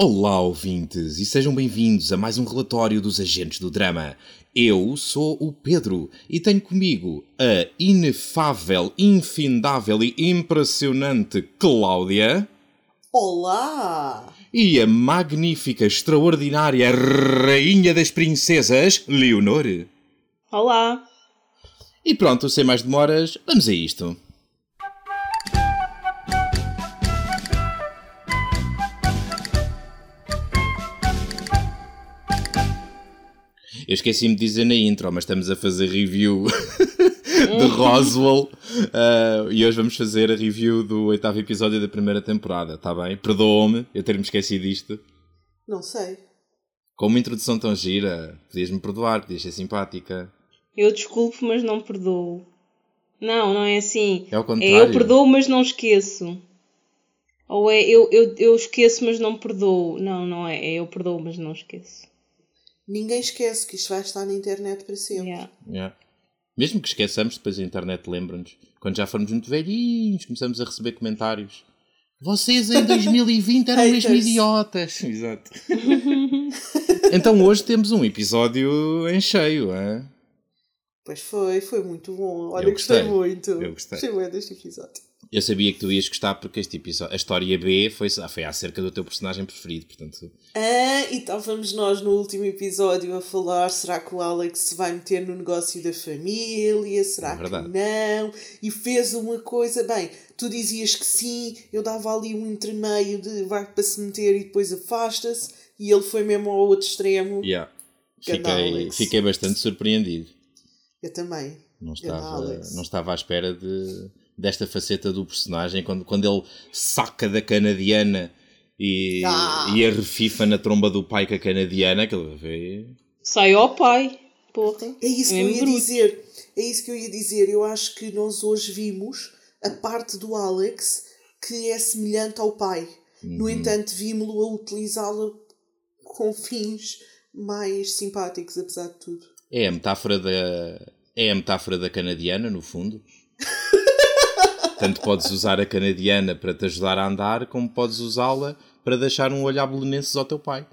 Olá, ouvintes, e sejam bem-vindos a mais um relatório dos Agentes do Drama. Eu sou o Pedro e tenho comigo a inefável, infindável e impressionante Cláudia. Olá! E a magnífica, extraordinária Rainha das Princesas, Leonor. Olá! E pronto, sem mais demoras, vamos a isto. Eu esqueci-me de dizer na intro, mas estamos a fazer review de Roswell uh, e hoje vamos fazer a review do oitavo episódio da primeira temporada, está bem? Perdoa-me eu ter-me esquecido disto. Não sei. Com uma introdução tão gira, podias-me perdoar, podias ser simpática. Eu desculpo, mas não perdoo. Não, não é assim. É ao contrário. É eu perdoo, mas não esqueço. Ou é eu, eu, eu esqueço, mas não perdoo. Não, não é. É eu perdoo, mas não esqueço. Ninguém esquece que isto vai estar na internet para sempre. Yeah. Yeah. Mesmo que esqueçamos, depois a internet lembra-nos. Quando já formos muito velhinhos, começamos a receber comentários. Vocês em 2020 eram mesmo idiotas. Exato. então hoje temos um episódio em cheio, hein? Pois foi, foi muito bom. Olha, Eu gostei, gostei. muito. Eu gostei. muito deste episódio. Eu sabia que tu ias gostar porque este episódio, a história B foi, foi acerca do teu personagem preferido, portanto. Ah, e estávamos nós no último episódio a falar: será que o Alex se vai meter no negócio da família? Será É que não? E fez uma coisa. Bem, tu dizias que sim, eu dava ali um entremeio de vai para se meter e depois afasta-se, e ele foi mesmo ao outro extremo. Yeah. Fiquei, fiquei bastante surpreendido. Eu também. Não estava, não estava à espera de, desta faceta do personagem quando, quando ele saca da canadiana e, Ah. e a refifa na tromba do pai com a canadiana, que ele vê. Sai ao pai. Porra. É isso que É eu mesmo ia bruto. dizer. É isso que eu ia dizer. Eu acho que nós hoje vimos a parte do Alex que é semelhante ao pai. Uhum. No entanto, vimos-lo a utilizá-la com fins mais simpáticos, apesar de tudo. É a metáfora da. É a metáfora da canadiana, no fundo. Tanto podes usar a canadiana para te ajudar a andar, como podes usá-la para deixar um olhar belenenses ao teu pai.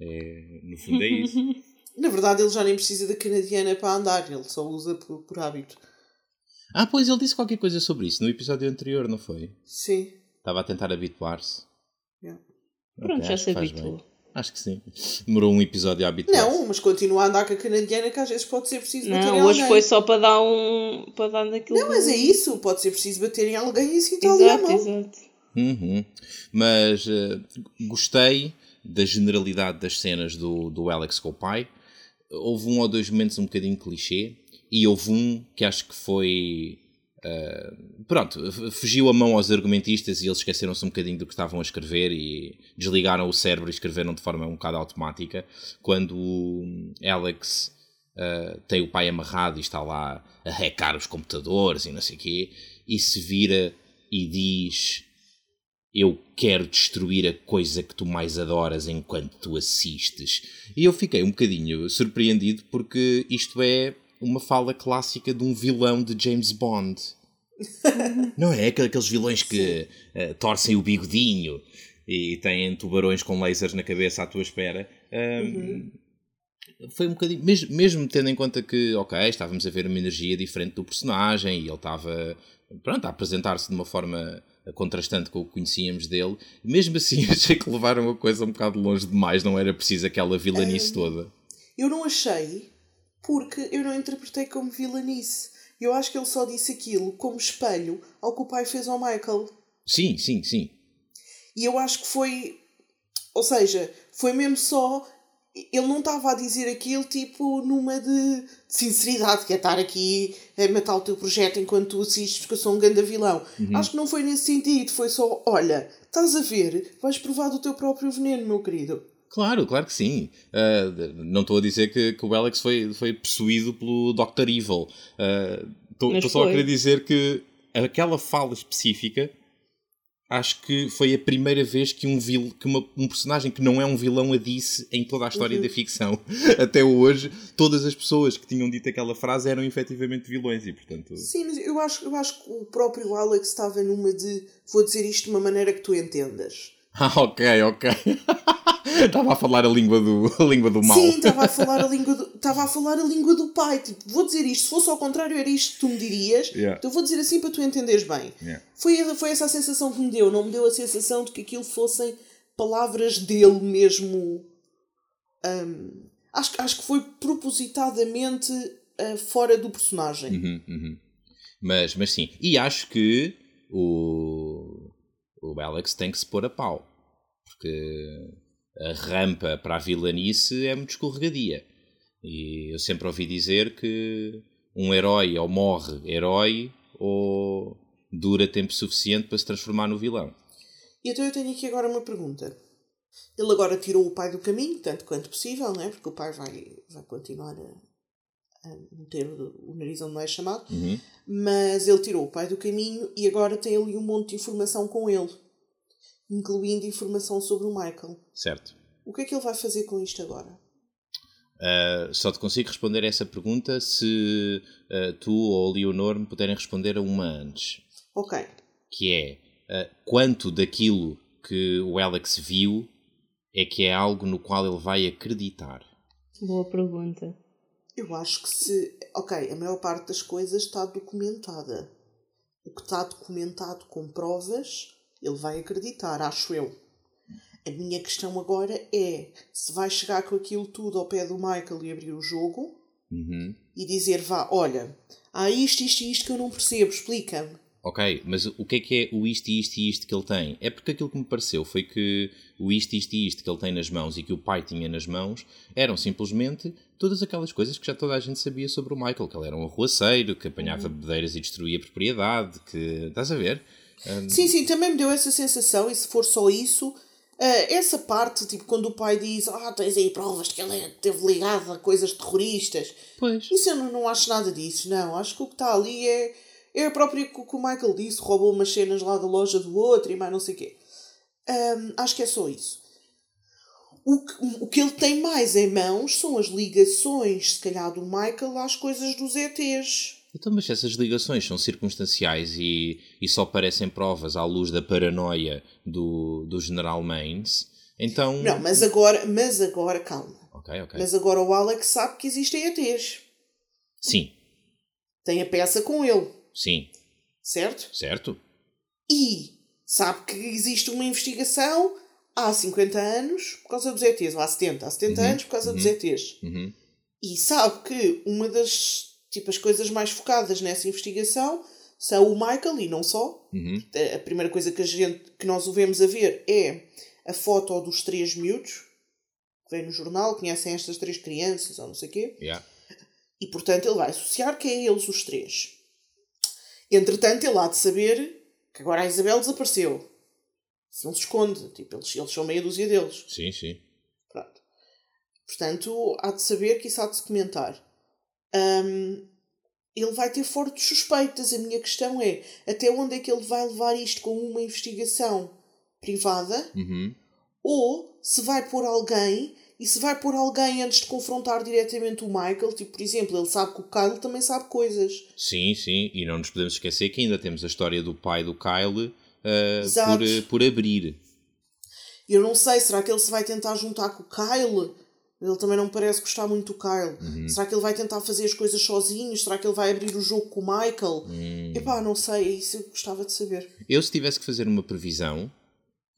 É, no fundo é isso. Na verdade, ele já nem precisa da canadiana para andar, ele só usa por, por hábito. Ah, pois ele disse qualquer coisa sobre isso no episódio anterior, não foi? Sim. Estava a tentar habituar-se. Yeah. Pronto, Ok, já se habituou. Acho que sim. Demorou um episódio a habituar. Não, mas continua a andar com a canadiana que às vezes pode ser preciso bater em Não, hoje alguém. foi só para dar um. para dar daquilo. Não, mas é isso, pode ser preciso bater em alguém e assim está ali a Exato, mão. exato. Uhum. Mas eh, gostei da generalidade das cenas do, do Alex com o pai. Houve um ou dois momentos um bocadinho clichê. E houve um que acho que foi. Eh, pronto, fugiu a mão aos argumentistas e eles esqueceram-se um bocadinho do que estavam a escrever e desligaram o cérebro e escreveram de forma um bocado automática. Quando o Alex Uh, tem o pai amarrado e está lá a hackear os computadores e não sei o quê, e se vira e diz: Eu quero destruir a coisa que tu mais adoras enquanto tu assistes. E eu fiquei um bocadinho surpreendido porque isto é uma fala clássica de um vilão de James Bond. não é? Aquele- Aqueles vilões que uh, torcem o bigodinho e têm tubarões com lasers na cabeça à tua espera. Um, foi um bocadinho, mesmo, mesmo tendo em conta que, ok, estávamos a ver uma energia diferente do personagem e ele estava, pronto, a apresentar-se de uma forma contrastante com o que conhecíamos dele, mesmo assim achei que levaram a coisa um bocado longe demais, não era preciso aquela vilanice toda. Eu não achei, porque eu não interpretei como vilanice. Eu acho que ele só disse aquilo como espelho ao que o pai fez ao Michael. Sim, sim, sim. E eu acho que foi. Ou seja, foi mesmo só. Ele não estava a dizer aquilo tipo numa de, de sinceridade, que é estar aqui a matar o teu projeto enquanto tu assistes porque eu sou um grande vilão. Acho que não foi nesse sentido, foi só: olha, estás a ver, vais provar do teu próprio veneno, meu querido. Claro, claro que sim. Uh, não estou a dizer que, que, o Alex foi, foi possuído pelo Dr. Evil. Estou uh, só a querer dizer que aquela fala específica acho que foi a primeira vez que um, vil, que uma, um personagem que não é um vilão a disse em toda a história uhum. da ficção. Até hoje, todas as pessoas que tinham dito aquela frase eram efetivamente vilões e, portanto... Sim, mas eu acho, eu acho que o próprio Alex estava numa de vou dizer isto de uma maneira que tu entendas. Ah, ok, ok. Estava a falar a língua do, a língua do mal. Sim, estava a falar a língua do, estava a falar a língua do pai. Tipo, vou dizer isto, se fosse ao contrário, era isto que tu me dirias. Yeah. Então vou dizer assim para tu entenderes bem. Yeah. Foi, foi essa a sensação que me deu. Não me deu a sensação de que aquilo fossem palavras dele mesmo. hum, acho, acho que foi propositadamente ah, fora do personagem. Uhum, uhum. Mas, mas sim. E acho que o, o Alex tem que se pôr a pau. Porque a rampa para a vilanice é muito escorregadia. E eu sempre ouvi dizer que um herói ou morre herói ou dura tempo suficiente para se transformar no vilão. E então eu tenho aqui agora uma pergunta. Ele agora tirou o pai do caminho, tanto quanto possível, né? porque o pai vai, vai continuar a, a meter o, o nariz onde não é chamado. Uhum. Mas ele tirou o pai do caminho e agora tem ali um monte de informação com ele, incluindo informação sobre o Michael. Certo. O que é que ele vai fazer com isto agora? Uh, só te consigo responder a essa pergunta se uh, tu ou a Leonor me puderem responder a uma antes. Ok. Que é uh, quanto daquilo que o Alex viu é que é algo no qual ele vai acreditar. Boa pergunta. Eu acho que se. Ok, a maior parte das coisas está documentada. O que está documentado com provas, ele vai acreditar, acho eu. A minha questão agora é se vai chegar com aquilo tudo ao pé do Michael e abrir o jogo Uhum. e dizer, vá, olha, há isto, isto e isto que eu não percebo, explica-me. Ok, mas o que é que é o isto, isto e isto que ele tem? É porque aquilo que me pareceu foi que o isto, isto e isto que ele tem nas mãos e que o pai tinha nas mãos eram simplesmente todas aquelas coisas que já toda a gente sabia sobre o Michael, que ele era um arruaceiro, que apanhava bedeiras e destruía propriedade, que... estás a ver? Sim, sim, também me deu essa sensação, e se for só isso, ah, essa parte, tipo, quando o pai diz, ah, tens aí provas que ele esteve ligado a coisas terroristas. Pois. Isso eu não, não acho nada disso, não. Acho que o que está ali é, é a própria que, que o Michael disse, roubou umas cenas lá da loja do outro e mais não sei o quê. Ahm, acho que é só isso. O que, o que ele tem mais em mãos são as ligações, se calhar, do Michael às coisas dos ETs. Então, mas essas ligações são circunstanciais e, e só parecem provas à luz da paranoia do, do General Maines, então... Não, mas agora, mas agora, calma. Mas agora o Alex sabe que existem ETs. Sim, Tem a peça com ele, sim, certo? certo? E sabe que existe uma investigação há 50 anos por causa dos ETs, ou há 70, há 70 anos por causa dos ETs. Uhum. E sabe que uma das tipo, as coisas mais focadas nessa investigação são o Michael e não só. Uhum. A primeira coisa que, a gente, que nós o vemos a ver é a foto dos três miúdos que vem no jornal, conhecem estas três crianças ou não sei o quê. Yeah. E portanto ele vai associar que é eles os três. Entretanto, ele há de saber que agora a Isabel desapareceu. Isso não se esconde. Tipo, eles, eles são meia dúzia deles. Sim, sim. Pronto. Portanto, há de saber que isso há de se comentar. Hum, ele vai ter fortes suspeitas. A minha questão é até onde é que ele vai levar isto com uma investigação privada Uhum. ou se vai pôr alguém e se vai pôr alguém antes de confrontar diretamente o Michael. Tipo, por exemplo, ele sabe que o Kyle também sabe coisas. Sim, sim. E não nos podemos esquecer que ainda temos a história do pai do Kyle. Por, por abrir. Eu não sei, será que ele se vai tentar juntar com o Kyle? Ele também não parece gostar muito do Kyle. Uhum. Será que ele vai tentar fazer as coisas sozinho? Será que ele vai abrir o jogo com o Michael? Hum. Epá, não sei, é isso eu gostava de saber. Eu, se tivesse que fazer uma previsão,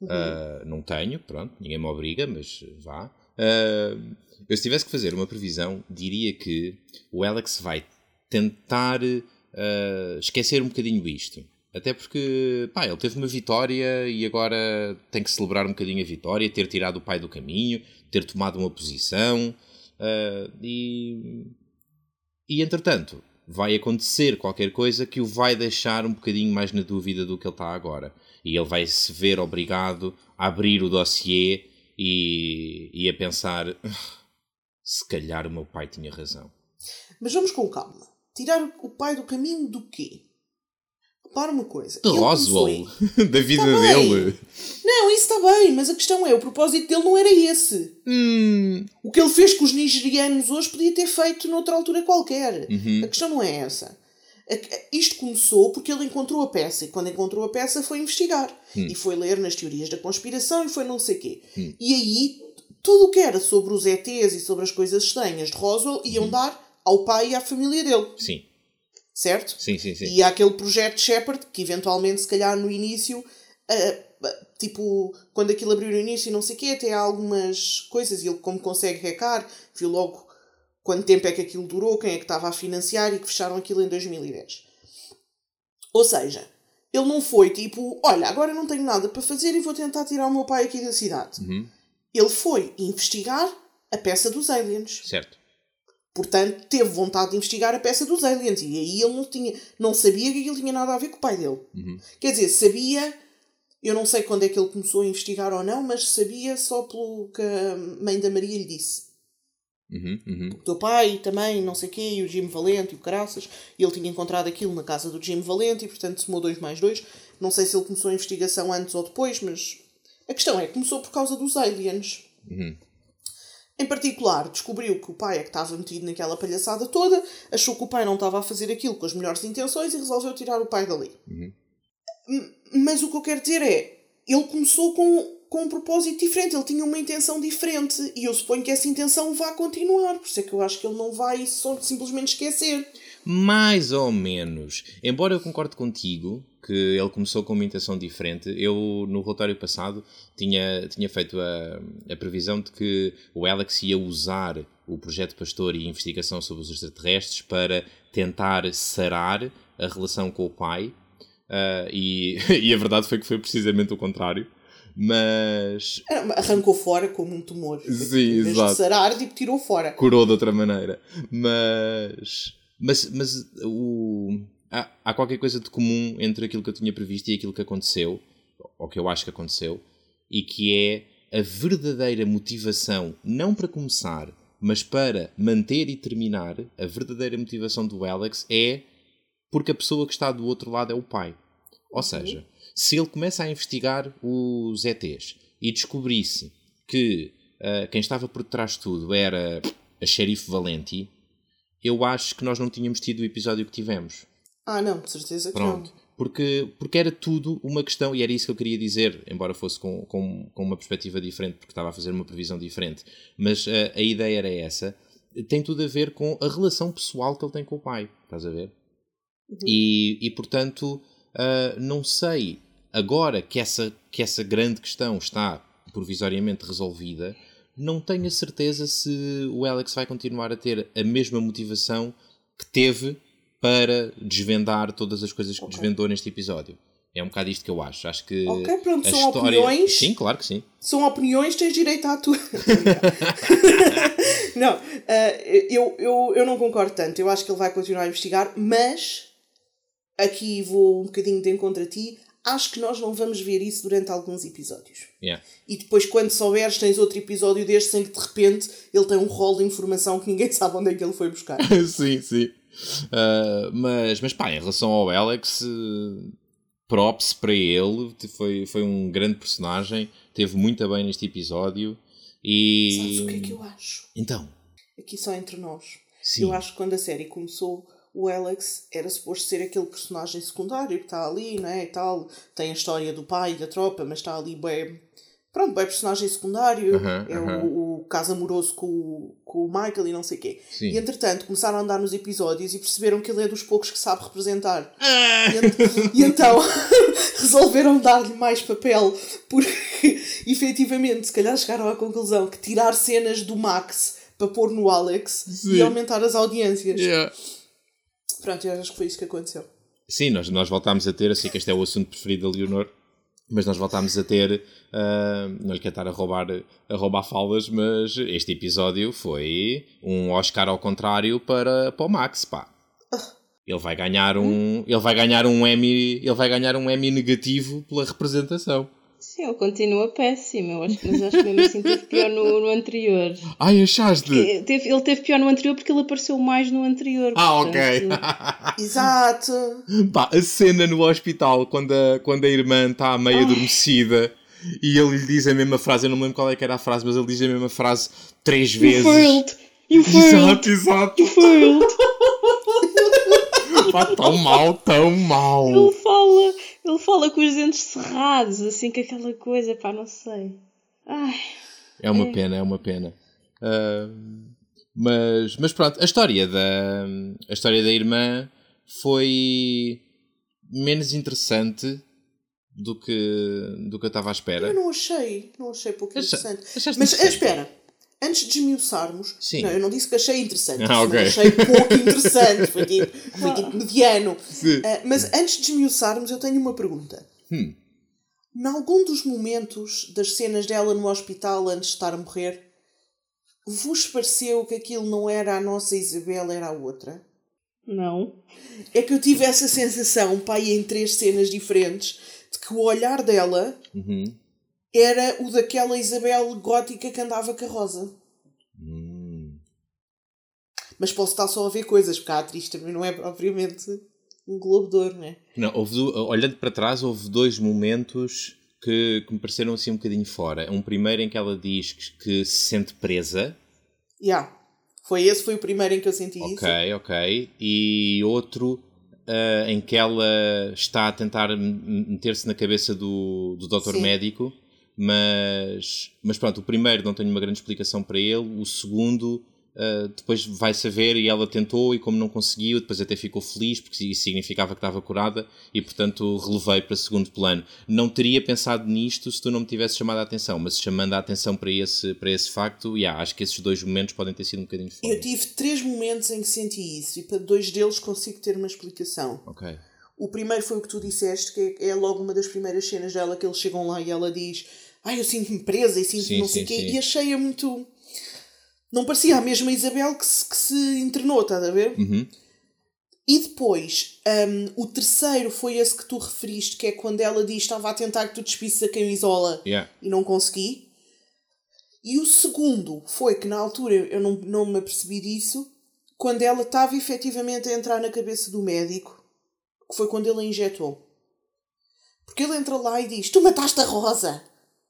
Uhum. uh, não tenho, pronto, ninguém me obriga, mas vá. Uh, eu, se tivesse que fazer uma previsão, diria que o Alex vai tentar uh, esquecer um bocadinho isto. Até porque, pá, ele teve uma vitória e agora tem que celebrar um bocadinho a vitória, ter tirado o pai do caminho, ter tomado uma posição. uh, e, e, entretanto, vai acontecer qualquer coisa que o vai deixar um bocadinho mais na dúvida do que ele está agora. E ele vai se ver obrigado a abrir o dossiê e, e a pensar: "Ah, se calhar o meu pai tinha razão. Mas vamos com calma. Tirar o pai do caminho do quê? Repara uma coisa. De Roswell, da vida Tá dele. Não, isso está bem, mas a questão é, o propósito dele não era esse. Hum, O que ele fez com os nigerianos hoje podia ter feito noutra altura qualquer. Uhum. A questão não é essa. Isto começou porque ele encontrou a peça e quando encontrou a peça foi investigar Hum. e foi ler nas teorias da conspiração e foi não sei quê. E aí tudo o que era sobre os ETs e sobre as coisas estranhas de Roswell iam Uhum. dar ao pai e à família dele, Sim, certo? sim, sim. sim. E há aquele projeto Shepard que eventualmente, se calhar no início, ah, tipo, quando aquilo abriu no início e não sei o quê, até há algumas coisas e ele como consegue hackear, viu logo quanto tempo é que aquilo durou, quem é que estava a financiar e que fecharam aquilo em 2010. Ou seja, ele não foi tipo, olha, agora não tenho nada para fazer e vou tentar tirar o meu pai aqui da cidade. Uhum. Ele foi investigar a peça dos aliens. Certo. Portanto, teve vontade de investigar a peça dos aliens. E aí ele não, tinha, não sabia que aquilo tinha nada a ver com o pai dele. Uhum. Quer dizer, sabia. Eu não sei quando é que ele começou a investigar ou não, mas sabia só pelo que a mãe da Maria lhe disse. Uhum, uhum. O teu pai também, não sei o quê, e o Jim Valente e o Caraças. E ele tinha encontrado aquilo na casa do Jim Valente e, portanto, somou dois mais dois. Não sei se ele começou a investigação antes ou depois, mas a questão é que começou por causa dos aliens. Uhum. Em particular, descobriu que o pai é que estava metido naquela palhaçada toda, achou que o pai não estava a fazer aquilo com as melhores intenções e resolveu tirar o pai dali. Uhum. Mas o que eu quero dizer é, ele começou com, com um propósito diferente, ele tinha uma intenção diferente e eu suponho que essa intenção vá continuar, por isso é que eu acho que ele não vai só simplesmente esquecer. Mais ou menos. Embora eu concorde contigo que ele começou com uma intenção diferente, eu no relatório passado tinha, tinha feito a, a previsão de que o Alex ia usar o projeto Pastor e a investigação sobre os extraterrestres para tentar sarar a relação com o pai. ah, e, e a verdade foi que foi precisamente o contrário. Mas Arrancou fora como um tumor. Sim, exato. de sarar, tipo, tirou fora. curou de outra maneira. Mas. Mas, mas o, há, há qualquer coisa de comum entre aquilo que eu tinha previsto e aquilo que aconteceu, ou que eu acho que aconteceu, e que é a verdadeira motivação, não para começar, mas para manter e terminar, a verdadeira motivação do Alex é porque a pessoa que está do outro lado é o pai. Ou seja, se ele começa a investigar os ETs e descobrisse que ah, quem estava por trás de tudo era a xerife Valenti, eu acho que nós não tínhamos tido o episódio que tivemos. Ah, não, de certeza que Pronto. não. Porque, porque era tudo uma questão, e era isso que eu queria dizer, embora fosse com, com, com uma perspectiva diferente, porque estava a fazer uma previsão diferente. Mas ah, a ideia era essa. Tem tudo a ver com a relação pessoal que ele tem com o pai. Estás a ver? E, e portanto, ah, não sei, agora que essa, que essa grande questão está provisoriamente resolvida, não tenho a certeza se o Alex vai continuar a ter a mesma motivação que teve para desvendar todas as coisas que Ok. desvendou neste episódio. É um bocado isto que eu acho. Acho que Ok, pronto, a são história... opiniões. Sim, claro que sim. São opiniões, tens direito à tua. não, ah, eu, eu, eu não concordo tanto. Eu acho que ele vai continuar a investigar, mas aqui vou um bocadinho de encontro a ti. Acho que nós não vamos ver isso durante alguns episódios. Yeah. E depois, quando souberes, tens outro episódio deste em que de repente ele tem um rol de informação que ninguém sabe onde é que ele foi buscar. sim, sim. Ah, mas, mas pá, em relação ao Alex, props para ele. Foi, foi um grande personagem. Teve muito bem neste episódio. E. Sabes o que é que eu acho? Então, Aqui só entre nós. sim. Eu acho que quando a série começou, o Alex era suposto ser aquele personagem secundário que está ali, não é? E tal. Tem a história do pai e da tropa, mas está ali bem. Pronto, bem personagem secundário. É o, o caso amoroso com, o- com o Michael e não sei o quê. Sim. E entretanto começaram a andar nos episódios e perceberam que ele é dos poucos que sabe representar. Ah! E, ent- e então resolveram dar-lhe mais papel porque efetivamente se calhar chegaram à conclusão que tirar cenas do Max para pôr no Alex Sim. e aumentar as audiências. Yeah. Pronto, eu acho que foi isso que aconteceu. Sim, nós, nós voltámos a ter, eu sei que este é o assunto preferido da Leonor, mas nós voltámos a ter, ah, não lhe quero estar a roubar, a roubar falas, mas este episódio foi um Oscar ao contrário para, para o Max, pá. Ele vai ganhar um, ele vai ganhar um Emmy, ele vai ganhar um Emmy negativo pela representação. Sim, ele continua péssimo, eu acho, mas acho que mesmo assim teve pior no, no anterior. Ai, achaste? Ele teve, ele teve pior no anterior porque ele apareceu mais no anterior. Ah, ok. portanto, Exato! Pá, a cena no hospital, quando a, quando a irmã está meio adormecida e ele lhe diz a mesma frase, eu não me lembro qual é que era a frase, mas ele diz a mesma frase três You vezes. failed! You failed! Exato, exato. You failed! pá, tão mal, tão mal. Ele fala, ele fala com os dentes cerrados, assim, com aquela coisa, pá, não sei. Ai, É uma pena, é uma pena. Ah, mas, mas pronto, a história da a história da irmã foi menos interessante do que do que eu estava à espera. Eu não achei, não achei pouco Acha- interessante. achaste Mas espera, antes de esmiuçarmos, Sim. não, eu não disse que achei interessante, Ah, ok. mas achei pouco interessante, foi tipo, foi tipo mediano. Ah, mas antes de esmiuçarmos, eu tenho uma pergunta. Hum. Em algum dos momentos das cenas dela no hospital antes de estar a morrer, vos pareceu que aquilo não era a nossa Isabel, era a outra? não. É que eu tive essa sensação, pai, em três cenas diferentes, de que o olhar dela Uhum. Era o daquela Isabel gótica que andava com a Rosa. Hum. Mas posso estar só a ver coisas, porque a atriz também não é propriamente um Globo de Ouro, não é? Não, houve do- olhando para trás, houve dois momentos que, que me pareceram assim um bocadinho fora. Um primeiro em que ela diz que, que se sente presa. Yeah. Foi esse, foi o primeiro em que eu senti isso. Ok, ok. E outro ah, em que ela está a tentar meter-se na cabeça do, do doutor Sim. médico, mas, mas pronto, o primeiro não tenho uma grande explicação para ele, o segundo ah, depois vai saber e ela tentou e como não conseguiu, depois até ficou feliz porque isso significava que estava curada e portanto relevei para segundo plano. Não teria pensado nisto se tu não me tivesse chamado a atenção, mas chamando a atenção para esse, para esse facto, yeah, acho que esses dois momentos podem ter sido um bocadinho fora. Eu tive três momentos em que senti isso e para dois deles consigo ter uma explicação. Ok. O primeiro foi o que tu disseste, que é é logo uma das primeiras cenas dela que eles chegam lá e ela diz Ai, eu sinto-me presa e sinto Sim, não sei o quê. sim. E achei-a muito... Não parecia a mesma Isabel que se, que se internou, estás a ver? Uhum. E depois, hum, o terceiro foi esse que tu referiste, que é quando ela diz estava a tentar que tu despisses a camisola Yeah. e não consegui. E o segundo foi que na altura eu não, não me apercebi disso, quando ela estava efetivamente a entrar na cabeça do médico, que foi quando ele a injetou. Porque ele entra lá e diz: Tu mataste a Rosa!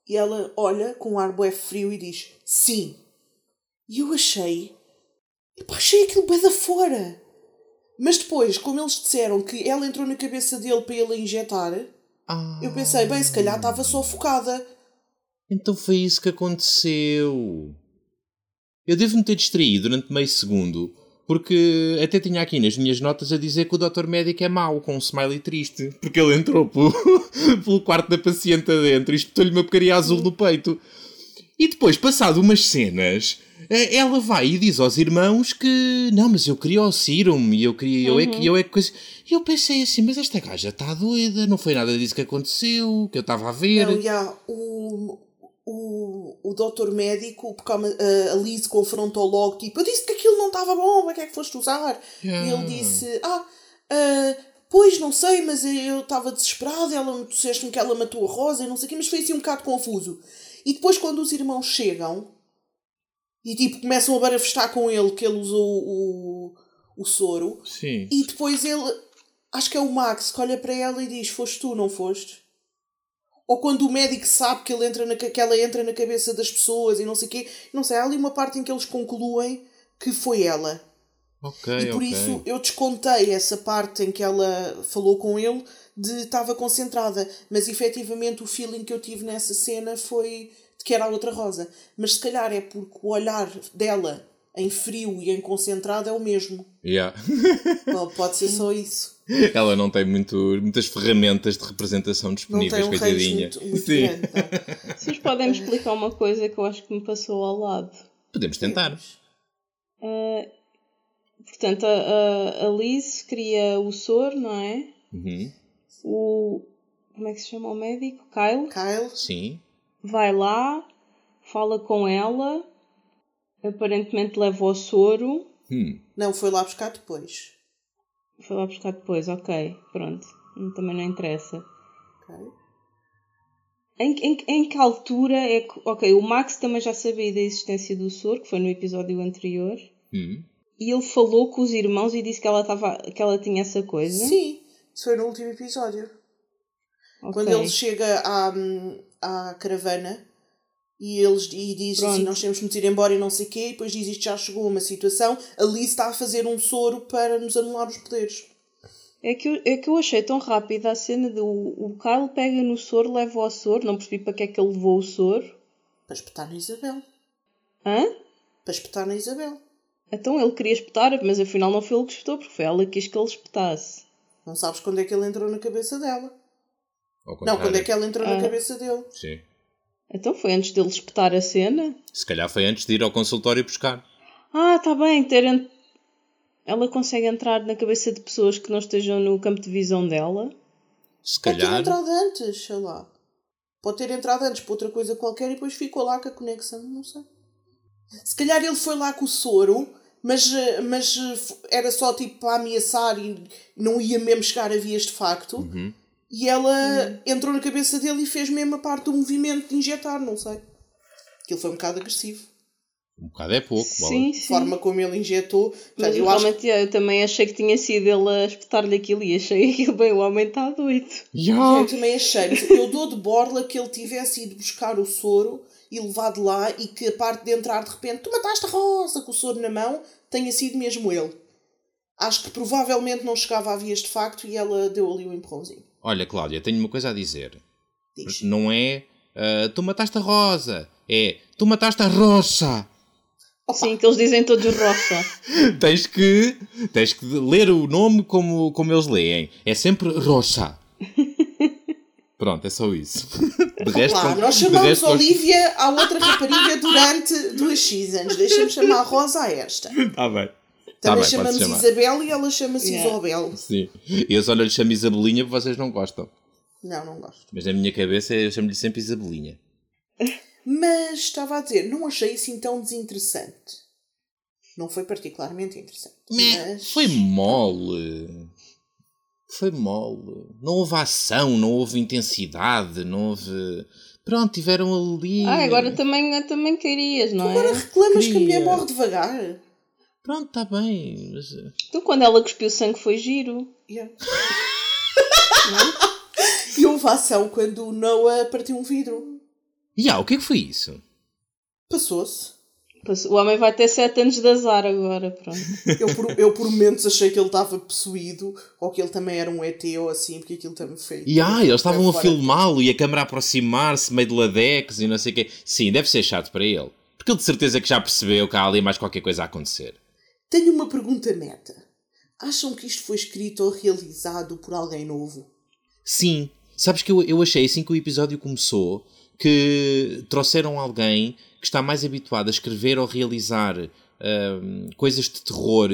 E ela olha com um ar bué frio e diz: Sim. E eu achei. Eu achei aquilo bué da fora. Mas depois, como eles disseram que ela entrou na cabeça dele para ele injetar, Ah, eu pensei: bem, se calhar estava só focada. então foi isso que aconteceu. Eu devo-me ter distraído durante meio segundo, porque até tinha aqui nas minhas notas a dizer que o doutor médico é mau, com um smiley triste, porque ele entrou pelo, pelo quarto da paciente adentro e espetou-lhe uma porcaria azul no peito. E depois, passado umas cenas, eh, ela vai e diz aos irmãos que não, mas eu queria o serum e eu queria, eu é que, eu é que coisa. E eu pensei assim, mas esta gaja está doida, não foi nada disso que aconteceu, que eu estava a ver. Não, já, o, o, o doutor médico, porque a, a Liz confrontou logo, tipo, eu disse que aquilo não estava bom, para que é que foste usar? Yeah. E ele disse, ah, ah, pois, não sei, mas eu estava desesperado, ela, disseste-me que ela matou a Rosa e não sei o quê, mas foi assim um bocado confuso. E depois quando os irmãos chegam, e tipo, começam a barafestar com ele, que ele usou o, o soro, Sim. e depois ele, acho que é o Max, que olha para ela e diz: Foste tu, não foste? Ou quando o médico sabe que, ele entra na, que ela entra na cabeça das pessoas e não sei o quê, não sei, há ali uma parte em que eles concluem que foi ela. Ok, e por ok. isso eu descontei essa parte em que ela falou com ele de estava concentrada. Mas efetivamente o feeling que eu tive nessa cena foi de que era a outra Rosa. Mas se calhar é porque o olhar dela em frio e em concentrado é o mesmo. Yeah. Ou Pode ser só isso. Ela não tem muito, muitas ferramentas de representação Não disponíveis, tem um coitadinha. muito, muito Sim. não. Vocês podem me explicar uma coisa que eu acho que me passou ao lado. Podemos tentar. Portanto, a, a, a Liz queria o soro, não é? Uhum. O. Como é que se chama o médico? Kyle. Kyle, Sim. Vai lá, fala com ela, aparentemente leva o soro. Hum. não, foi lá buscar depois. Foi lá buscar depois, ok, pronto. Também não interessa. Ok? Em, em, em que altura é que. Ok, o Max também já sabia da existência do soro, que foi no episódio anterior. Hum. E ele falou com os irmãos e disse que ela, tava, que ela tinha essa coisa. Sim, isso foi no último episódio. Ok. Quando ele chega à, à caravana e, eles, e diz assim. Nós temos que nos ir embora e não sei o quê, e depois diz isto já chegou a uma situação. A Liz está a fazer um soro para nos anular os poderes. É que, eu, é que eu achei tão rápida a cena de o, o Kyle pega no soro, leva o soro, não percebi para que é que ele levou o soro. Para espetar na Isabel. Hã? Para espetar na Isabel. Então ele queria espetar, mas afinal não foi ele que espetou, porque foi ela que quis que ele espetasse. Não sabes quando é que ele entrou na cabeça dela. Não, quando é que ela entrou Ah. na cabeça dele. Sim. Então foi antes dele espetar a cena. Se calhar foi antes de ir ao consultório buscar. Ah, tá bem, ter en- ela consegue entrar na cabeça de pessoas que não estejam no campo de visão dela. Se Pode ter calhar. entrado antes, sei lá. Pode ter entrado antes para outra coisa qualquer e depois ficou lá com a conexão, não sei. Se calhar ele foi lá com o soro, mas, mas era só tipo para ameaçar e não ia mesmo chegar a vias de facto. Uhum. E ela entrou na cabeça dele e fez mesmo a parte do movimento de injetar, não sei. Aquilo foi um bocado agressivo. Um bocado é pouco. bola. Sim, A sim. forma como ele injetou. Mas eu acho realmente eu também achei que tinha sido ele a espetar-lhe aquilo e achei aquilo bem, o homem está doido. Ya. Eu também achei, eu dou de borla que ele tivesse ido buscar o soro e levado lá e que a parte de entrar de repente, tu mataste a Rosa com o soro na mão, tenha sido mesmo ele. Acho que provavelmente não chegava a vias de facto e ela deu ali um empurrãozinho. Olha, Cláudia, tenho uma coisa a dizer. Diz. Não é ah, tu mataste a Rosa. É tu mataste a Rosa. Sim, que eles dizem todos roça. tens que tens que ler o nome como, como eles leem. É sempre Rosa. Pronto, é só isso. De resto, Lá, con- nós de chamamos resto, Olivia à outra rapariga durante duas seasons. Deixa-me chamar a Rosa a esta. Tá bem. Tá Também bem, chamamos. Isabel e ela chama-se Yeah. Isabel. Sim. Eu só lhe chamo Isabelinha porque vocês não gostam. Não, não gosto. Mas na minha cabeça eu chamo-lhe sempre Isabelinha. Mas estava a dizer, não achei isso então desinteressante. Não foi particularmente interessante. Mas Foi mole. Foi mole. Não houve ação, não houve intensidade, não houve. Pronto, tiveram ali. Ah, agora também, também querias, não Agora é? reclamas que a Queria. mulher morre devagar. Pronto, está bem. Mas... eh, Então quando ela cuspiu sangue foi giro. Yeah. e houve ação quando o Noah partiu um vidro. E ah, o que é que foi isso? Passou-se. O homem vai ter 7 anos de azar agora, pronto. Eu por, eu por momentos achei que ele estava possuído ou que ele também era um ET ou assim, porque aquilo também foi. E ah, eles estavam a filmá-lo e a câmera a aproximar-se meio de ladex e não sei o quê. Sim, deve ser chato para ele. Porque ele de certeza que já percebeu que há ali mais qualquer coisa a acontecer. Tenho uma pergunta meta. Acham que isto foi escrito ou realizado por alguém novo? Sim, sabes que eu, eu achei assim que o episódio começou que trouxeram alguém que está mais habituado a escrever ou realizar ahm, coisas de terror,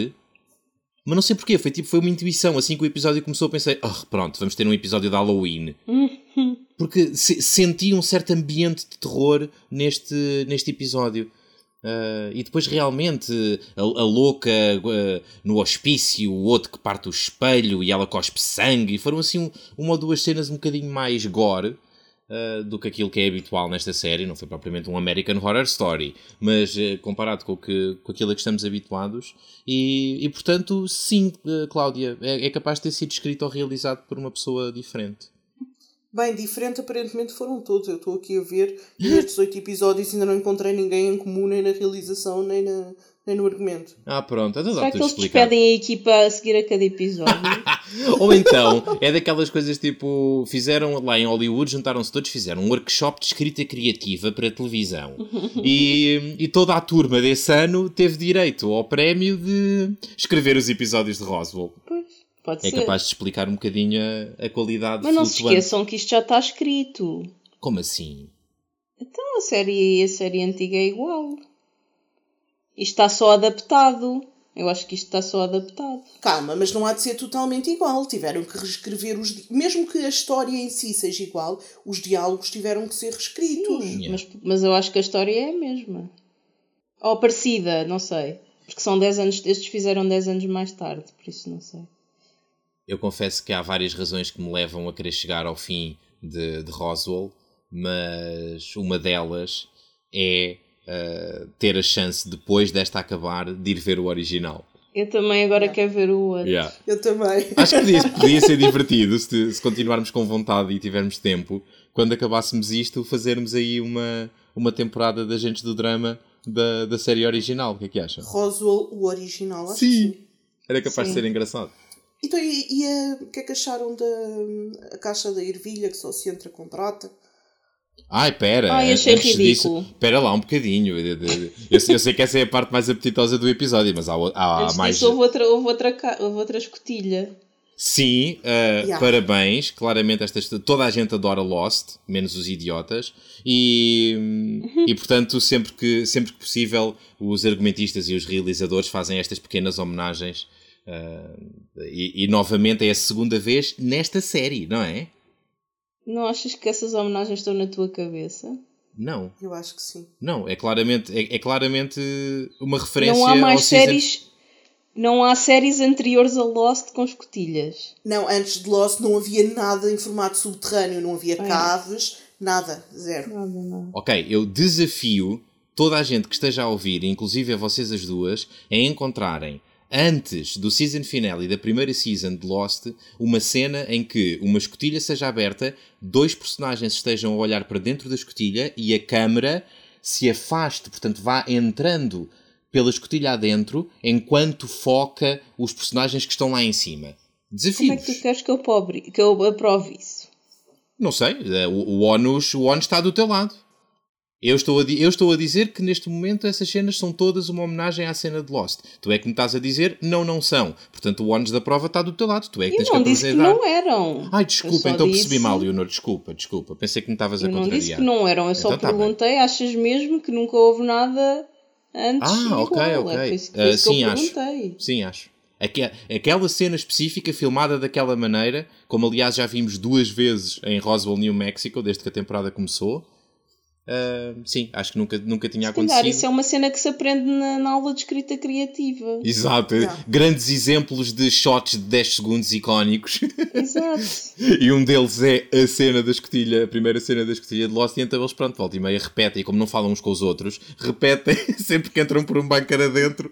mas não sei porquê, foi tipo foi uma intuição. Assim que o episódio começou, eu pensei, "Ah, pronto, vamos ter um episódio de Halloween. Porque se- senti um certo ambiente de terror neste, neste episódio. Ah, e depois realmente a, a louca ah, no hospício, o outro que parte o espelho e ela cospe sangue, foram assim um- uma ou duas cenas um bocadinho mais gore ah, do que aquilo que é habitual nesta série. Não foi propriamente um American Horror Story, mas comparado com, o que, com aquilo a que estamos habituados. E, e portanto, sim, Cláudia, é, é capaz de ter sido escrito ou realizado por uma pessoa diferente. Bem, diferente aparentemente foram todos. Eu estou aqui a ver nestes oito episódios ainda não encontrei ninguém em comum nem na realização nem, na, nem no argumento. Ah, pronto, então Será dá que tudo eles despedem a equipa a seguir a cada episódio? Ou então, é daquelas coisas tipo, fizeram lá em Hollywood, juntaram-se todos, fizeram um workshop de escrita criativa para televisão. E, e toda a turma desse ano teve direito ao prémio de escrever os episódios de Roswell. pois, pode É ser. capaz de explicar um bocadinho a, a qualidade Mas não se flutuante. esqueçam que isto já está escrito. Como assim? Então a série, a série antiga é igual. Isto está só adaptado. Eu acho que isto está só adaptado. Calma, mas não há de ser totalmente igual. Tiveram que reescrever os. di- Mesmo que a história em si seja igual, os diálogos tiveram que ser reescritos. Yeah. Mas, mas eu acho que a história é a mesma. Ou parecida, não sei. Porque são 10 anos, estes fizeram 10 anos mais tarde, por isso não sei. Eu confesso que há várias razões que me levam a querer chegar ao fim de, de Roswell, mas uma delas é uh, ter a chance, depois desta acabar, de ir ver o original. Eu também agora quero ver o outro. Yeah. Eu também. Acho que podia, podia ser divertido se, se continuarmos com vontade e tivermos tempo, quando acabássemos isto, fazermos aí uma, uma temporada de Agentes do Drama da, da série original. O que é que acham? Roswell, o original, acho Sim. que sim. Era capaz Sim. de ser engraçado. Então, e, e a- o que é que acharam da a caixa da ervilha que só se entra com prata? Ai, pera. Ai, achei antes ridículo. disso- Pera lá um bocadinho. Eu, eu- eu sei- que essa é a parte mais apetitosa do episódio, mas há, há Antes mais. disso, houve outra, houve, outra, houve outra escotilha. Sim, uh, Yeah. parabéns. Claramente, esta, toda a gente adora Lost, menos os idiotas. E, Uhum. e portanto, sempre que, sempre que possível, os argumentistas e os realizadores fazem estas pequenas homenagens. Uh, e, e novamente é a segunda vez nesta série, não é? Não achas que essas homenagens estão na tua cabeça? Não, Eu acho que sim. não. É claramente, é, é claramente uma referência Não há mais ao season- séries. Não há séries anteriores a Lost com escotilhas. Não, antes de Lost não havia nada em formato subterrâneo, não havia É. caves, nada, zero. Nada, nada. Ok, eu desafio toda a gente que esteja a ouvir, inclusive a vocês as duas, a encontrarem antes do season finale e da primeira season de Lost uma cena em que uma escotilha seja aberta, dois personagens estejam a olhar para dentro da escotilha e a câmera se afaste, portanto vá entrando pela escotilha adentro enquanto foca os personagens que estão lá em cima. Como Desafio. é que tu queres que eu, pobre, que eu aprove isso? Não sei, eh, o, o, ONUS, o ONU está do teu lado. Eu estou, a, eu estou a dizer que neste momento essas cenas são todas uma homenagem à cena de Lost. Tu é que me estás a dizer, não, não são. Portanto, o ONU da prova está do teu lado. Tu é que Eu tens que não disse que não eram. Ai, desculpa, só então disse- percebi mal, Leonor. Desculpa, desculpa. Pensei que me estavas a Eu não contrariar. disse que não eram, eu só Então tá bem. perguntei, achas mesmo que nunca houve nada antes Ah, igual? ok, ok. É isso, que sim, acho. Sim, acho. Aque- Aquela cena específica, filmada daquela maneira, como aliás já vimos duas vezes em Roswell, New Mexico, desde que a temporada começou. Ah, sim, acho que nunca, nunca tinha Se calhar acontecido. isso é uma cena que se aprende na, na aula de escrita criativa. Exato, Yeah. grandes exemplos de shots de 10 segundos icónicos. Exato. e um deles é a cena da escotilha, a primeira cena da escotilha de Lost, e então eles, pronto, volta e meia repetem, e como não falam uns com os outros, repetem sempre que entram por um bunker adentro.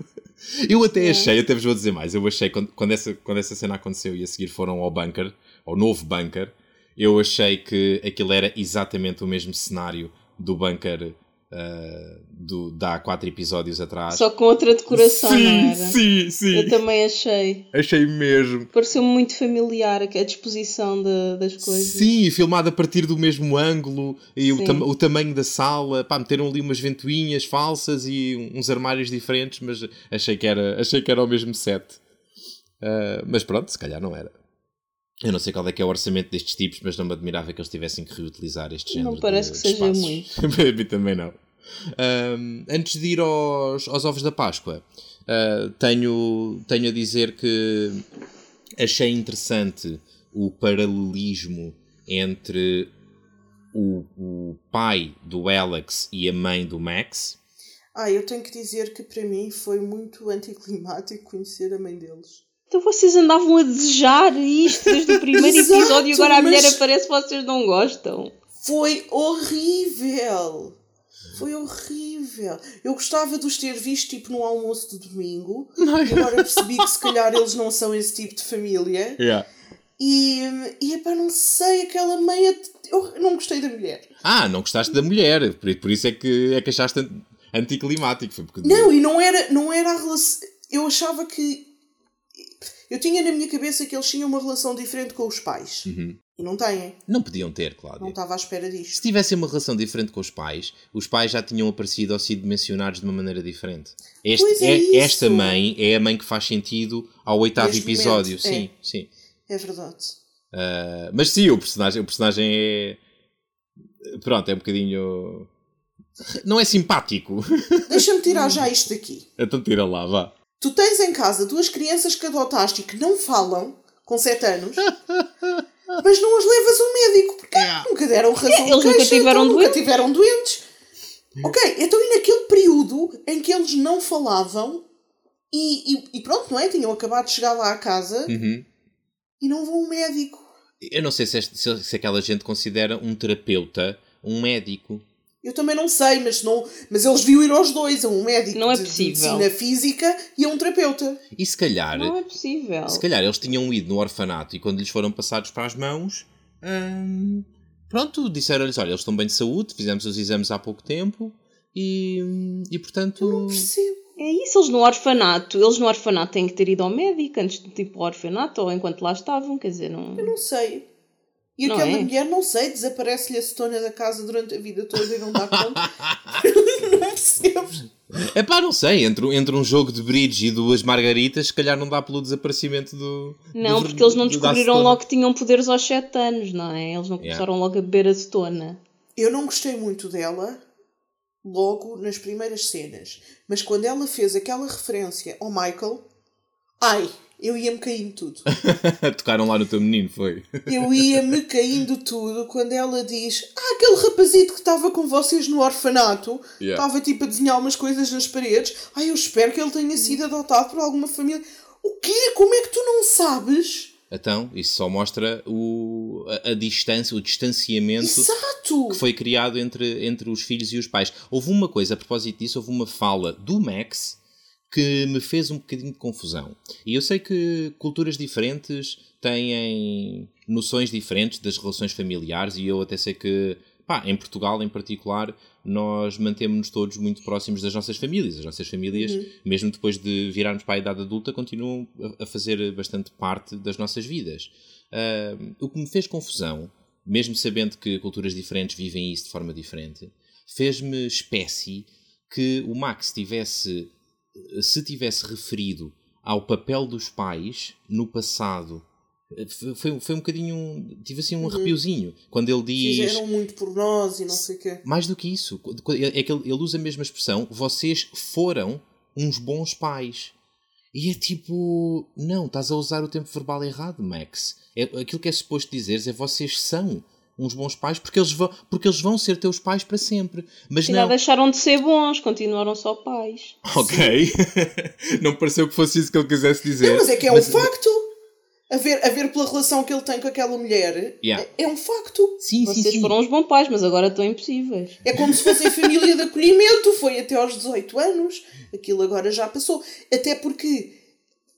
Eu até Yeah. achei, até vos vou dizer mais, eu achei quando, quando, essa, quando essa cena aconteceu e a seguir foram ao bunker, ao novo bunker, eu achei que aquilo era exatamente o mesmo cenário do bunker ah, do, de há quatro episódios atrás. Só com outra decoração, sim, sim, sim. Eu também achei. Achei mesmo. Pareceu-me muito familiar a disposição de- das coisas. Sim, filmado a partir do mesmo ângulo e o, tam- o tamanho da sala. Pá, meteram ali umas ventoinhas falsas e uns armários diferentes, mas achei que era, achei que era o mesmo set. Ah, mas pronto, se calhar não era. Eu não sei qual é que é o orçamento destes tipos, mas não me admirava que eles tivessem que reutilizar este género Não parece de, que de seja espaços. Mim também não. Ahm, antes de ir aos, aos ovos da Páscoa, ah, tenho, tenho a dizer que achei interessante o paralelismo entre o, o pai do Alex e a mãe do Max. Ah, eu tenho que dizer que para mim foi muito anticlimático conhecer a mãe deles. Então vocês andavam a desejar isto desde o primeiro Exato, episódio e agora a mulher aparece e vocês não gostam. Foi horrível! Foi horrível. Eu gostava de os ter visto tipo no almoço de domingo. E agora percebi que se calhar eles não são esse tipo de família. Yeah. E, e epá, não sei, aquela meia. Eu não gostei da mulher. Ah, não gostaste da mulher, por, por isso é que, é que achaste an- anticlimático. Foi porque Não, e não era, não era a relação. Eu achava que. Eu tinha na minha cabeça que eles tinham uma relação diferente com os pais. Uhum. E não têm. Não podiam ter, Cláudia. Não estava à espera Se disto. tivessem uma relação diferente com os pais, os pais já tinham aparecido ou sido mencionados de uma maneira diferente. Este, Pois é é- esta mãe é a mãe que faz sentido ao oitavo Neste episódio. momento, sim, sim. É verdade. Ah, mas sim, o personagem, o personagem é. Pronto, é um bocadinho. Não é simpático. Deixa-me tirar já isto daqui. então tira lá, vá. Tu tens em casa duas crianças que adotaste e que não falam, com 7 anos, mas não as levas ao médico, porque nunca deram razão É, eles de nunca queixa, tiveram então doentes. nunca tiveram doentes. Ok, então e naquele período em que eles não falavam e, e, e pronto, não é? Tinham acabado de chegar lá à casa Uhum. e não vão ao médico. Eu não sei se, este- se- se aquela gente considera um terapeuta um médico. Eu também não sei, mas, não, mas eles viram ir aos dois, a um médico Não é de, medicina física e a um terapeuta. E se calhar, Não é possível. se calhar eles tinham ido no orfanato e quando lhes foram passados para as mãos, hum, pronto, disseram-lhes: olha, eles estão bem de saúde, fizemos os exames há pouco tempo e, e portanto. Não percebo. É isso, eles no orfanato, eles no orfanato têm que ter ido ao médico antes de tipo ao orfanato ou enquanto lá estavam, quer dizer, não. Eu não sei. E Não aquela é? mulher, não sei, desaparece-lhe a cetona da casa durante a vida toda e não dá conta. não percebes? É pá, não sei, entre, entre um jogo de bridge e duas margaritas, se calhar não dá pelo desaparecimento do. Não, do- porque eles não do- descobriram logo que tinham poderes aos 7 anos, não é? Eles não Yeah. começaram logo a beber acetona. Eu não gostei muito dela logo nas primeiras cenas. Mas quando ela fez aquela referência ao Michael, ai, eu ia-me caindo tudo. Tocaram lá no teu menino, foi? Eu ia-me caindo tudo quando ela diz: Ah, aquele rapazito que estava com vocês no orfanato Yeah. estava tipo a desenhar umas coisas nas paredes. Ai, eu espero que ele tenha sido adotado por alguma família. O quê? Como é que tu não sabes? Então, isso só mostra o, a, a distância, o distanciamento Exato! que foi criado entre, entre os filhos e os pais. Houve uma coisa, a propósito disso, houve uma fala do Max que me fez um bocadinho de confusão. E eu sei que culturas diferentes têm noções diferentes das relações familiares e eu até sei que, pá, em Portugal em particular, nós mantemos-nos todos muito próximos das nossas famílias. As nossas famílias, mesmo depois de virarmos para a idade adulta, continuam a, fazer bastante parte das nossas vidas. Ah, o que me fez confusão, mesmo sabendo que culturas diferentes vivem isso de forma diferente, fez-me espécie que o Max tivesse, se tivesse referido ao papel dos pais no passado. F- Foi, foi um bocadinho. Tive assim um arrepiozinho. Quando ele diz. Fizeram muito por nós e não sei o quê. Mais do que isso, quando- é que ele, ele usa a mesma expressão: vocês foram uns bons pais. E é tipo, não, estás a usar o tempo verbal errado, Max. É, aquilo que é suposto dizeres é vocês são uns bons pais porque eles vão, porque eles vão ser teus pais para sempre. Mas Se não. deixaram de ser bons, continuaram só pais. Ok. não pareceu que fosse isso que ele quisesse dizer. Não, mas é que é um facto. A ver, a ver pela relação que ele tem com aquela mulher, Yeah. é, é um facto. Sim, sim, Vocês sim. foram uns bons pais, mas agora estão impossíveis. É como se fossem família de acolhimento. Foi até aos 18 anos. Aquilo agora já passou. Até porque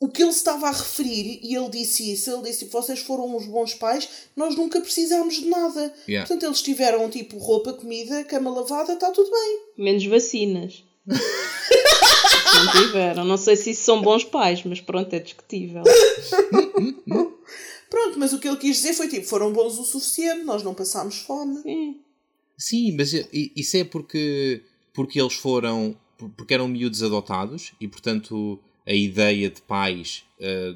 o que ele estava a referir, e ele disse isso, ele disse: vocês foram uns bons pais, nós nunca precisámos de nada. Yeah. Portanto, eles tiveram tipo roupa, comida, cama lavada, está tudo bem. Menos vacinas. não tiveram. Não sei se isso são bons pais, mas pronto, é discutível. Pronto, mas o que ele quis dizer foi tipo: foram bons o suficiente, nós não passámos fome. Sim. Sim, mas isso é porque, porque eles foram. porque eram miúdos adotados e, portanto, a ideia de pais eh,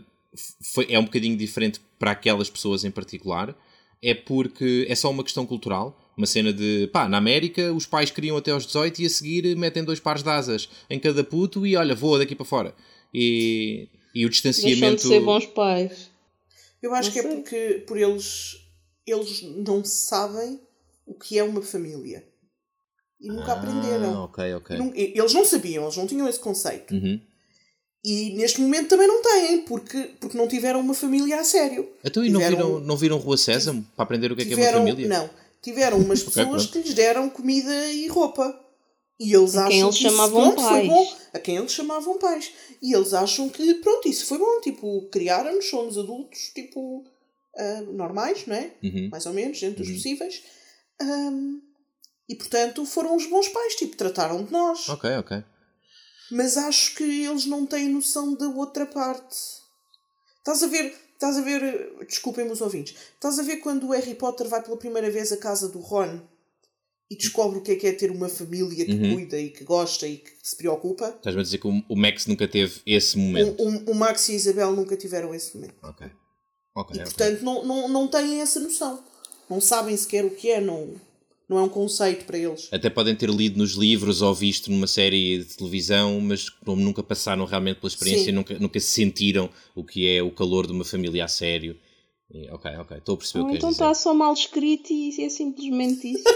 foi, é um bocadinho diferente para aquelas pessoas em particular. É porque é só uma questão cultural. Uma cena de pá, na América os pais criam até aos 18 e a seguir metem dois pares de asas em cada puto e olha, voa daqui para fora. E, e o Deixam distanciamento. de ser bons pais. Eu acho Não que é sei. porque por eles, eles não sabem o que é uma família. E nunca Ah, aprenderam. ok, ok. Nun- Eles não sabiam, eles não tinham esse conceito. Uhum. E neste momento também não têm, porque, porque não tiveram uma família a sério. Então e não Tiveram- viram, não viram Rua Sésamo para aprender o que é que é uma tiveram, família? Não, tiveram umas pessoas pronto. que lhes deram comida e roupa. E eles A acham quem eles que isso, chamavam pronto, foi pais. bom. A quem eles chamavam pais. E eles acham que, pronto, isso foi bom. Tipo, criaram-nos, somos adultos, tipo, ah, normais, não é? Uhum. Mais ou menos, dentro dos possíveis. Ahm, e, portanto, foram os bons pais. Tipo, trataram de nós. Ok, ok. Mas acho que eles não têm noção da outra parte. Estás a ver, estás a ver, desculpem-me os ouvintes, estás a ver quando o Harry Potter vai pela primeira vez à casa do Ron e descobre o que é que é ter uma família que Uhum. cuida e que gosta e que se preocupa? Estás-me a dizer que o, Max nunca teve esse momento. O, o- o Max e a Isabel nunca tiveram esse momento. Ok. Ok, E portanto não, não, não têm essa noção. Não sabem sequer o que é, não, não é um conceito para eles. Até podem ter lido nos livros ou visto numa série de televisão, mas como nunca passaram realmente pela experiência, Sim. nunca, nunca sentiram o que é o calor de uma família a sério. E, ok, ok, estou a perceber Ou o que então está dizer. só mal escrito e é simplesmente isso.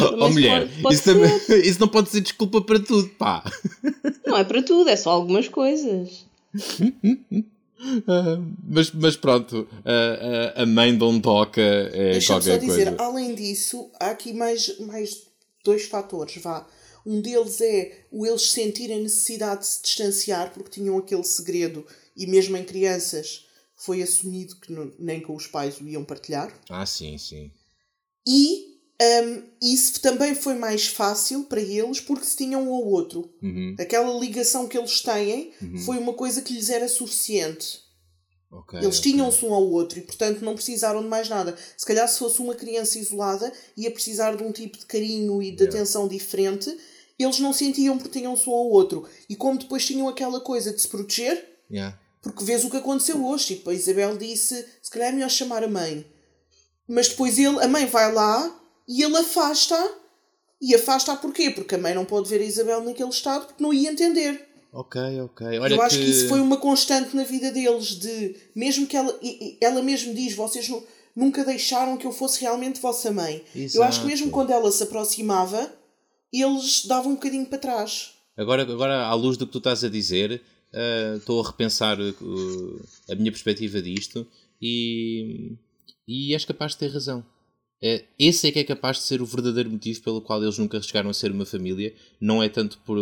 Oh, também se mulher, pode- pode isso, também- isso não pode ser desculpa para tudo, pá. Não é para tudo, é só algumas coisas. Ah, mas, mas pronto, a, a, a mãe de Ondoca é Deixa-me só qualquer dizer, coisa. além disso, há aqui mais, mais dois fatores, vá. Um deles é o eles sentirem a necessidade de se distanciar porque tinham aquele segredo e mesmo em crianças foi assumido que não- nem com os pais o iam partilhar. Ah, sim, sim. E Um, isso também foi mais fácil para eles porque se tinham um ao outro. Uhum. Aquela ligação que eles têm foi uma coisa que lhes era suficiente. Ok, Eles tinham-se um ao outro e, portanto, não precisaram de mais nada. Se calhar, se fosse uma criança isolada, ia precisar de um tipo de carinho e de Yeah. atenção diferente. Eles não sentiam porque tinham-se um ao outro. E como depois tinham aquela coisa de se proteger, Yeah. porque vês o que aconteceu hoje. Tipo, a Isabel disse: se calhar é melhor chamar a mãe. Mas depois ele, a mãe vai lá e ele afasta. E afasta porquê? Porque a mãe não pode ver a Isabel naquele estado porque não ia entender. Ok, ok. Olha Eu acho que... isso foi uma constante na vida deles, de mesmo que ela, ela mesmo diz, vocês nu- nunca deixaram que eu fosse realmente vossa mãe. Eu acho que mesmo Exato. quando ela se aproximava, eles davam um bocadinho para trás. Agora, agora, à luz do que tu estás a dizer, ah, estou a repensar uh, a minha perspectiva disto e, e és capaz de ter razão. É, esse é que é capaz de ser o verdadeiro motivo pelo qual eles nunca chegaram a ser uma família. Não é tanto por,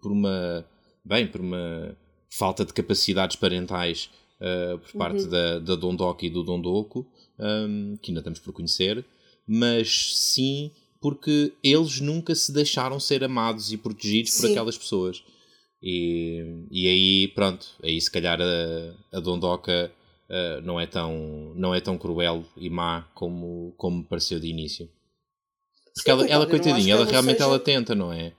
por uma. Bem, por uma falta de capacidades parentais ah, por parte da, da Dondoca e do Dondoco, ahm, que ainda estamos por conhecer, mas sim porque eles nunca se deixaram ser amados e protegidos por Sim. aquelas pessoas. E, e aí, pronto, aí se calhar a, a Dondoca ah, não, é tão, não é tão cruel e má como, como me pareceu de início. Porque Sim, ela, ela coitadinha, ela ela realmente seja- ela tenta, não é?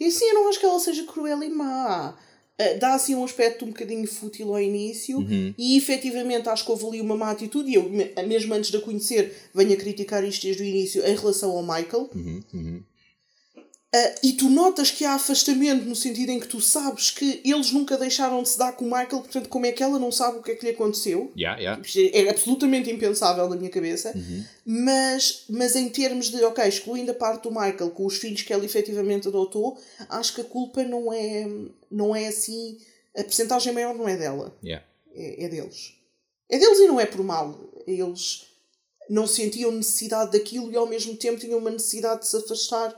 E assim, eu não acho que ela seja cruel e má. Ah, Dá assim um aspecto um bocadinho fútil ao início Uhum. e efetivamente acho que houve ali uma má atitude e eu, me- mesmo antes de a conhecer, venho a criticar isto desde o início em relação ao Michael. Uhum, uhum. Ah, e tu notas que há afastamento no sentido em que tu sabes que eles nunca deixaram de se dar com o Michael, portanto, como é que ela não sabe o que é que lhe aconteceu? Yeah, yeah. É absolutamente impensável na minha cabeça, Uhum. mas, mas em termos de, ok, excluindo a parte do Michael com os filhos que ela efetivamente adotou, acho que a culpa não é, não é assim, a percentagem maior não é dela, Yeah. é, é deles. É deles e não é por mal. Eles não sentiam necessidade daquilo e ao mesmo tempo tinham uma necessidade de se afastar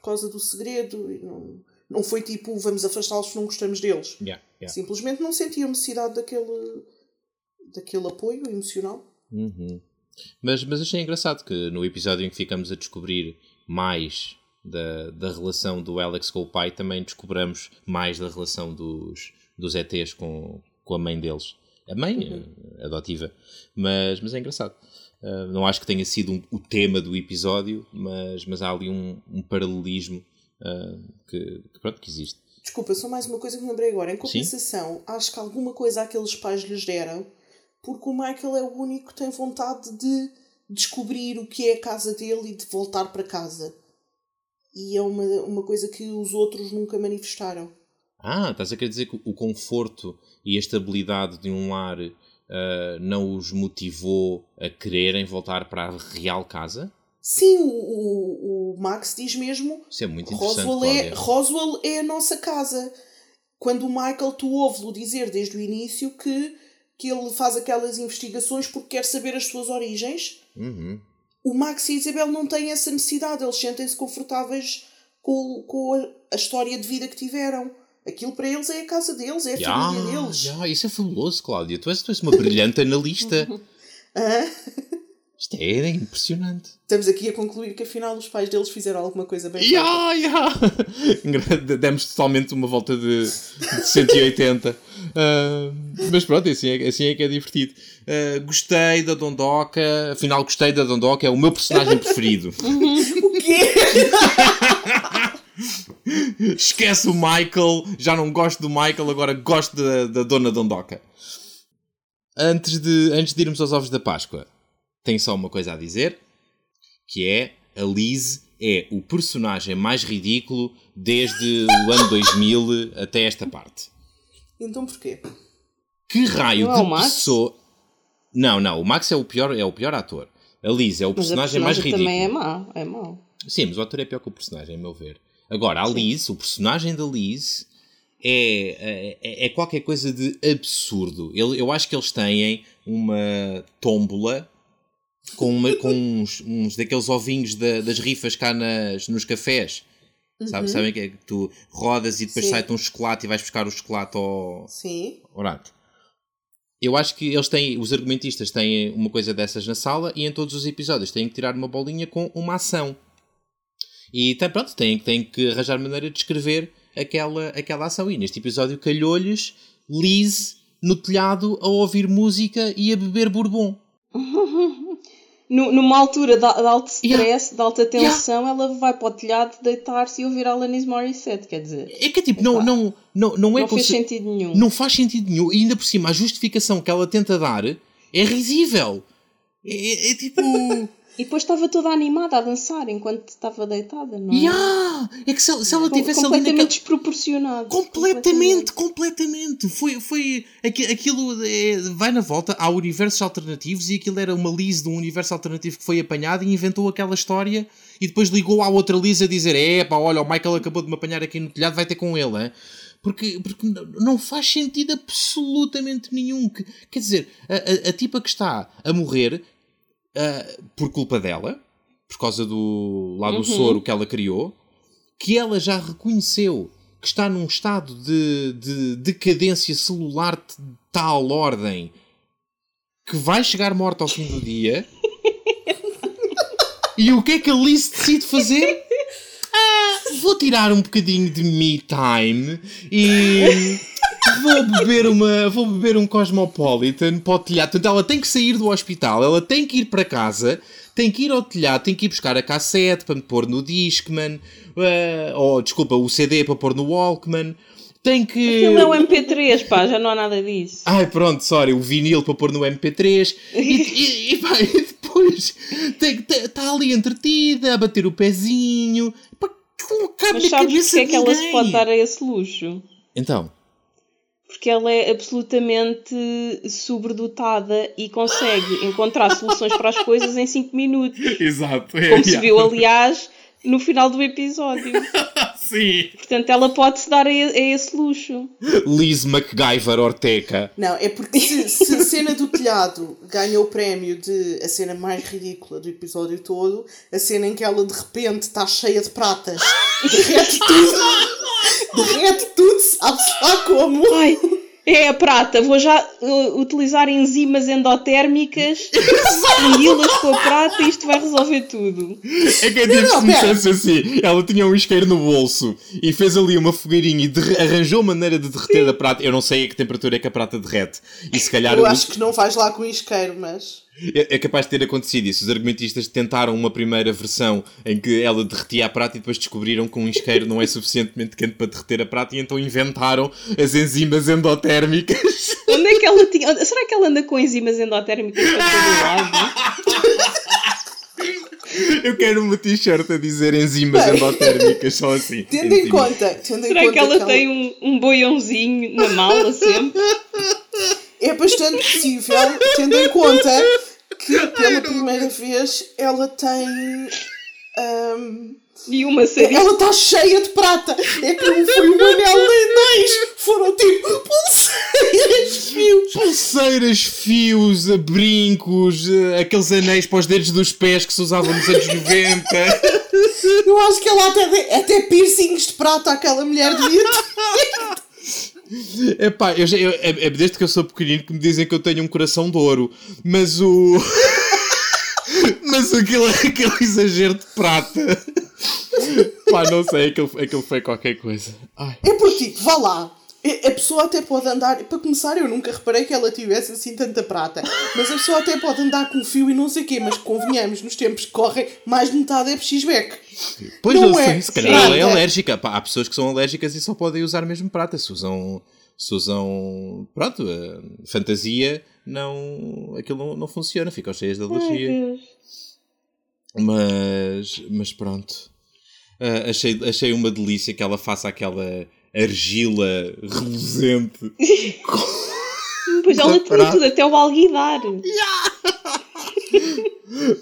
por causa do segredo. Não, não foi tipo, vamos afastá-los porque não gostamos deles. Yeah, yeah. Simplesmente não sentiam necessidade daquele, daquele apoio emocional. Uhum. Mas, mas achei engraçado que no episódio em que ficamos a descobrir mais da, da relação do Alex com o pai, também descobramos mais da relação dos, dos ETs com, com a mãe deles. A mãe eh, adotiva. Mas, mas é engraçado. Uh, não acho que tenha sido um- o tema do episódio, mas, mas há ali um, um paralelismo uh, que, que, pronto, que existe. Desculpa, só mais uma coisa que me lembrei agora. Em compensação, acho que alguma coisa aqueles pais lhes deram, porque o Michael é o único que tem vontade de descobrir o que é a casa dele e de voltar para casa. E é uma, uma coisa que os outros nunca manifestaram. Ah, estás a querer dizer que o conforto e a estabilidade de um lar ah, não os motivou a quererem voltar para a real casa? Sim, o, o, o Max diz mesmo Isso é muito interessante, Roswell é. Roswell é a nossa casa. Quando o Michael, tu ouves-lo dizer desde o início que, que ele faz aquelas investigações porque quer saber as suas origens, Uhum. o Max e a Isabel não têm essa necessidade. Eles sentem-se confortáveis com, com a, a história de vida que tiveram. Aquilo para eles é a casa deles, é a Ya, família deles. ya, isso é fabuloso, Cláudia. Tu és, tu és uma brilhante analista. Hã? Isto é, impressionante. Estamos aqui a concluir que afinal os pais deles fizeram alguma coisa bem ya. Engra- Demos totalmente uma volta de, de 180. Ah, mas pronto, assim é, assim é que é divertido. Ah, gostei da Dondoca. Afinal, gostei da Dondoca. É o meu personagem preferido. O quê? Esquece o Michael. Já não gosto do Michael, agora gosto da, da Dona Dondoca. Antes de, antes de irmos aos ovos da Páscoa, tenho só uma coisa a dizer. Que é, a Liz é o personagem mais ridículo desde o ano 2000 até esta parte. Então porquê? Que raio Não é de o Max? pessoa... Não, não. O Max é o pior, é o pior ator. A Liz é o Mas a personagem mais ridículo. também é mau. É mau. Sim, mas o ator é pior que o personagem, a meu ver. Agora, a Liz, o personagem da Liz, é, é, é qualquer coisa de absurdo. Ele, eu acho que eles têm uma tómbola com, uma- com uns, uns daqueles ovinhos da- das rifas cá nas, nos cafés. Sabe, sabem que é que tu rodas e depois sai-te um chocolate e vais buscar o chocolate ao, Sim. Orato. eu acho que eles têm, os argumentistas têm uma coisa dessas na sala e em todos os episódios têm que tirar uma bolinha com uma ação. E tá, pronto, têm, têm que arranjar maneira de escrever aquela, aquela ação. E neste episódio calhou-lhes Liz no telhado a ouvir música e a beber bourbon. Numa altura de, alto stress, de alta tensão, ela vai para o telhado deitar-se e ouvir Alanis Morissette, quer dizer. É que tipo, não, não, não, não é Não conce- sentido nenhum. Não faz sentido nenhum. E ainda por cima, a justificação que ela tenta dar é risível. É, é- é tipo. E depois estava toda animada a dançar enquanto estava deitada, não é? yeah! É que se, se ela Com- tivesse ali completamente naquela. desproporcionado. Completamente, completamente. Foi, foi aqui- aquilo é, vai na volta, há universos alternativos e aquilo era uma Liz de um universo alternativo que foi apanhada e inventou aquela história e depois ligou à outra Liz a dizer: É pá, olha, o Michael acabou de me apanhar aqui no telhado, vai ter com ele, hein? Porque, porque não faz sentido absolutamente nenhum. Que- Quer dizer, a, a, a tipa que está a morrer ah, por culpa dela, por causa do lá do soro que ela criou, que ela já reconheceu que está num estado de, de decadência celular de tal ordem que vai chegar morta ao fim do dia. e o que é que a Liz decide fazer? Ah, vou tirar um bocadinho de me time e vou beber uma vou beber um Cosmopolitan para o telhado. Portanto, ela tem que sair do hospital, ela tem que ir para casa, tem que ir ao telhado, tem que ir buscar a cassete para me pôr no Discman, eh, ou desculpa, o CD para pôr no Walkman. Tem que. Aquilo é um MP3, pá, já não há nada disso. Ai, pronto, sorry, o vinil para pôr no MP3 e, e, e, pá, e depois está ali entretida a bater o pezinho. Pá, não cabe Mas sabes porque é que ela se pode dar a esse luxo? Então, Porque ela é absolutamente sobredotada e consegue encontrar soluções para as coisas em 5 minutos. exato. É, Como se viu, aliás, no final do episódio. Sim. Portanto, ela pode-se dar a, a esse luxo. Liz MacGyver Orteca. Não, é porque se, se a cena do telhado ganha o prémio de a cena mais ridícula do episódio todo, a cena em que ela de repente está cheia de pratas, derrete tudo, derrete tudo, sabe-se lá como. Ai, é a prata. Vou já uh, utilizar enzimas endotérmicas, fundi-las com a prata e isto vai resolver tudo. É que é tipo Não, se me pera. dissesse assim: ela tinha um isqueiro no bolso e fez ali uma fogueirinha e arranjou maneira de derreter a prata. Eu não sei a que temperatura é que a prata derrete. E se calhar Eu acho que não vais lá com isqueiro, mas. É é capaz de ter acontecido isso. Os argumentistas tentaram uma primeira versão em que ela derretia a prata e depois descobriram que um isqueiro não é suficientemente quente para derreter a prata e então inventaram as enzimas endotérmicas. Onde é que ela tinha. Será que ela anda com enzimas endotérmicas para todo lado? Eu quero uma t-shirt a dizer enzimas Bem, endotérmicas, só assim. Tendo em conta, tendo em Será conta que ela tem um, um boiãozinho na mala sempre? É bastante possível, tendo em conta que pela primeira vez ela tem. E uma sarinha. ela está cheia de prata. É que não foi um anel nem dois. Foram tipo pulseiras, fios. Pulseiras, fios, eh, brincos, eh, aqueles anéis para os dedos dos pés que se usavam nos anos 90. Eu acho que ela até, até piercings de prata aquela mulher devia ter. Epá, eu eu, é, é desde que eu sou pequenino que me dizem que eu tenho um coração de ouro, mas o. mas aquele, aquele exagero de prata. Pá, não sei, aquilo, aquilo foi qualquer coisa. Ai. É porque, vá lá. A pessoa até pode andar. Para começar, eu nunca reparei que ela tivesse assim tanta prata. Mas a pessoa até pode andar com fio e não sei o quê. Mas convenhamos, nos tempos que correm, mais de metade é pxibeck. Pois Não não, é sei, se calhar ela é alérgica. Pá, há pessoas que são alérgicas e só podem usar mesmo prata. Se usam. Se usam. Pronto, eh, fantasia, não. aquilo não, não funciona, ficam cheias de alergia. Mas, mas pronto. Ah, achei, achei uma delícia que ela faça aquela argila reluzente. Pois ela tinha tudo, até o alguidar.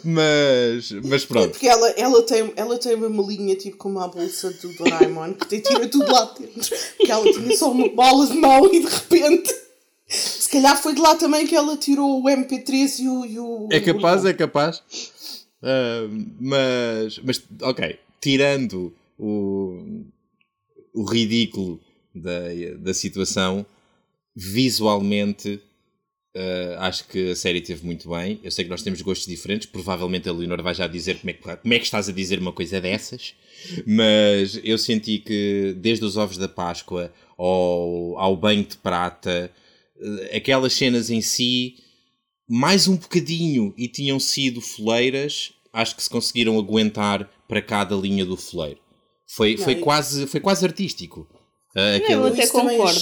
Mas, mas pronto. Porque ela, ela, tem, ela tem uma malinha tipo como a bolsa do Doraemon que te tira tudo lá dentro. Porque ela tinha só uma bola de mão e de repente. Se calhar foi de lá também que ela tirou o MP3 e o. E o É capaz, é capaz. Ah, mas, mas, ok. Tirando o, o ridículo da, da situação, visualmente Uh, acho que a série teve muito bem. Eu sei que nós temos gostos diferentes. Provavelmente a Leonor vai já dizer como é, que, como é que estás a dizer uma coisa dessas. Mas eu senti que, desde os ovos da Páscoa ao, ao banho de prata, uh, aquelas cenas em si, mais um bocadinho e tinham sido foleiras, acho que se conseguiram aguentar para cada linha do foleiro. Foi, foi, quase, foi quase artístico. Uh, aquele... Eu até concordo.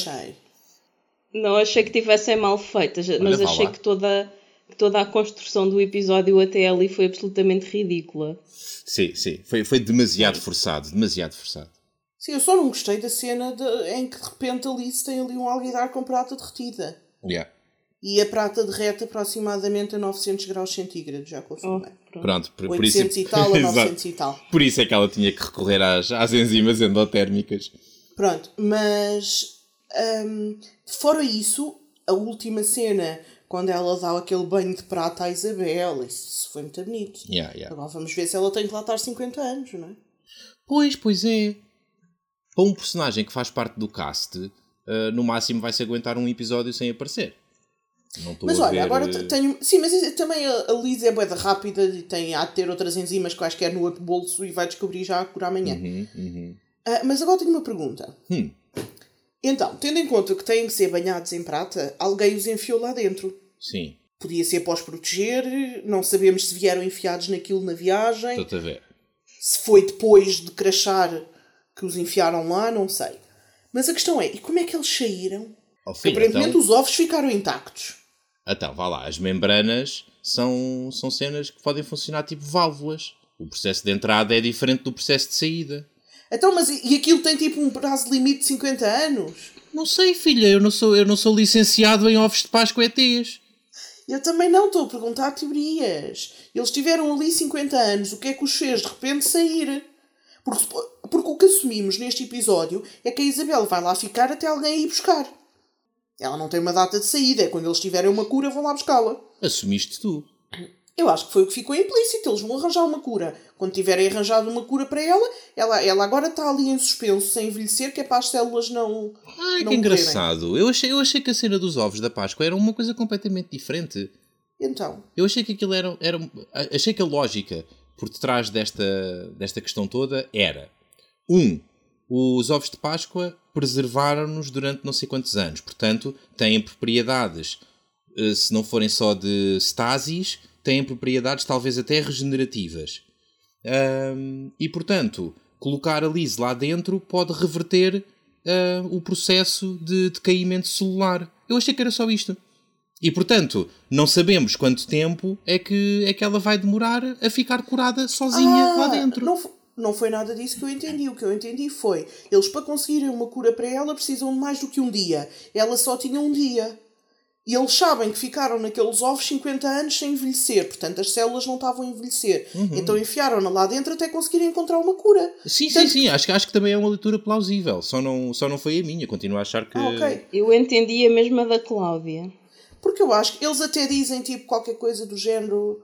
Não achei que tivessem mal feitas, Olha, mas achei que toda, toda a construção do episódio até ali foi absolutamente ridícula. Sim, sim. Foi, foi demasiado forçado, demasiado forçado. Sim, eu só não gostei da cena de, em que de repente ali se tem ali um alguidar com prata derretida. Yeah. E a prata derrete aproximadamente a 900 graus centígrados, já confirmei. Oh, pronto. pronto, por, 800 por isso... e tal a 900 e tal. Por isso é que ela tinha que recorrer às, às enzimas endotérmicas. Pronto, mas um, fora isso, a última cena, quando ela dá aquele banho de prata à Isabel, isso foi muito bonito. Yeah, yeah. Agora vamos ver se ela tem que lá estar 50 anos, não é? Pois, pois é. Para um personagem que faz parte do cast, uh, no máximo vai-se aguentar um episódio sem aparecer. Mas olha, ver... agora eh, tenho. Sim, mas também a Liz é boeda rápida e tem a ter outras enzimas quaisquer no outro bolso e vai descobrir já por amanhã. Uhum, uhum. Uh, mas agora tenho uma pergunta. Hum. Então, tendo em conta que têm que ser banhados em prata, alguém os enfiou lá dentro. Sim. Podia ser pós proteger, não sabemos se vieram enfiados naquilo na viagem. Estou a ver. Se foi depois de crachar que os enfiaram lá, não sei. Mas a questão é, e como é que eles saíram? Filho, Aparentemente então... os ovos ficaram intactos. Então, vá lá, as membranas são, são cenas que podem funcionar tipo válvulas. O processo de entrada é diferente do processo de saída. Então, mas e aquilo tem tipo um prazo limite de 50 anos? Não sei, filha, eu não sou, eu não sou licenciado em ovos de Páscoa ETs. Eu também não estou a perguntar teorias. Eles tiveram ali 50 anos, o que é que os fez de repente sair? Porque, porque o que assumimos neste episódio é que a Isabel vai lá ficar até alguém ir buscar. Ela não tem uma data de saída, é quando eles tiverem uma cura vão lá buscá-la. Assumiste tu. Eu acho que foi o que ficou implícito. Eles vão arranjar uma cura. Quando tiverem arranjado uma cura para ela, ela, ela agora está ali em suspenso, sem envelhecer, que é para as células não. Ai, não que engraçado. Eu achei, eu achei que a cena dos ovos da Páscoa era uma coisa completamente diferente. Então. Eu achei que aquilo era. era achei que a lógica por detrás desta, desta questão toda era: um, os ovos de Páscoa preservaram-nos durante não sei quantos anos. Portanto, têm propriedades, eh, se não forem só de stasis têm propriedades talvez até regenerativas. Um, e portanto, colocar a Liz lá dentro pode reverter uh, o processo de decaimento celular. Eu achei que era só isto. E portanto, não sabemos quanto tempo é que, é que ela vai demorar a ficar curada sozinha ah, lá dentro. Não, não foi nada disso que eu entendi. O que eu entendi foi: eles para conseguirem uma cura para ela precisam de mais do que um dia. Ela só tinha um dia. E eles sabem que ficaram naqueles ovos 50 anos sem envelhecer, portanto as células não estavam a envelhecer. Uhum. Então enfiaram-na lá dentro até conseguirem encontrar uma cura. Sim, portanto, sim, sim, acho, acho que também é uma leitura plausível, só não, só não foi a minha, continuo a achar que. Ah, okay. Eu entendi a mesma da Cláudia. Porque eu acho que eles até dizem tipo qualquer coisa do género.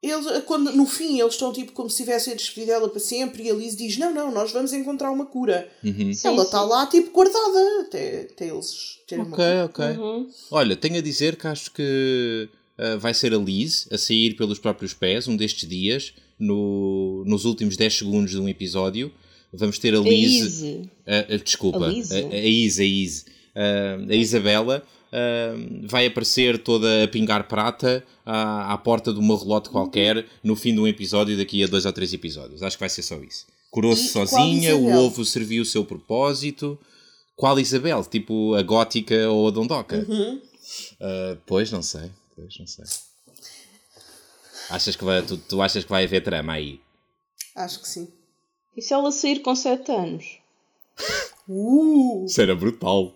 Eles, quando, no fim, eles estão tipo como se tivessem a despedir dela para sempre e a Liz diz: Não, não, nós vamos encontrar uma cura. Uhum. Ela está lá tipo guardada até, até eles terem Ok, ok. Uhum. Olha, tenho a dizer que acho que uh, vai ser a Liz a sair pelos próprios pés um destes dias, no, nos últimos 10 segundos de um episódio. Vamos ter a Liz. Uh, uh, desculpa, a, Liz? a, a Is, a Is. a Isabela uh, vai aparecer toda a pingar prata à, à porta de uma relote qualquer no fim de um episódio daqui a dois ou três episódios. Acho que vai ser só isso. Curou-se sozinha, o ovo serviu o seu propósito. Qual Isabel? Tipo a gótica ou a dondoca? Uhum. Uh, pois, não sei. Pois, não sei. Achas que vai, tu, tu achas que vai haver trama aí? Acho que sim. E se ela sair com 7 anos? Uh! Isso era brutal.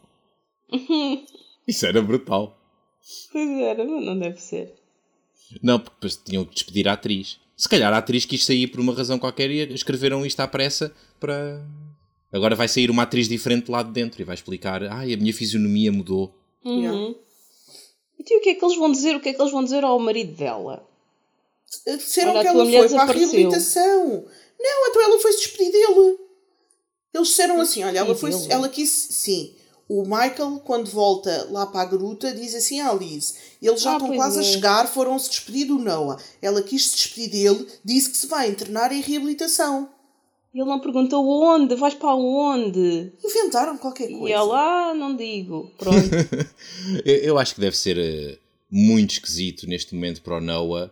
Isso era brutal. Pois era, mas não deve ser. Não, porque depois tinham que despedir a atriz. Se calhar a atriz quis sair por uma razão qualquer e escreveram isto à pressa para. Agora vai sair uma atriz diferente lá de dentro e vai explicar: ai, a minha fisionomia mudou. Uhum. E o que é que eles vão dizer? O que é que eles vão dizer ao marido dela? Disseram Olha, que ela foi para a reabilitação. Não, então ela foi-se despedir dele. Eles disseram assim: olha, ela, foi, ela quis. Sim O Michael, quando volta lá para a gruta, diz assim à Liz: Eles já ah, estão quase é. a chegar, foram-se despedir do Noah. Ela quis se despedir dele, disse que se vai internar em reabilitação. Ele não perguntou onde, vais para onde? Inventaram qualquer coisa. E ela, ah, não digo. Pronto. eu acho que deve ser uh, muito esquisito neste momento para o Noah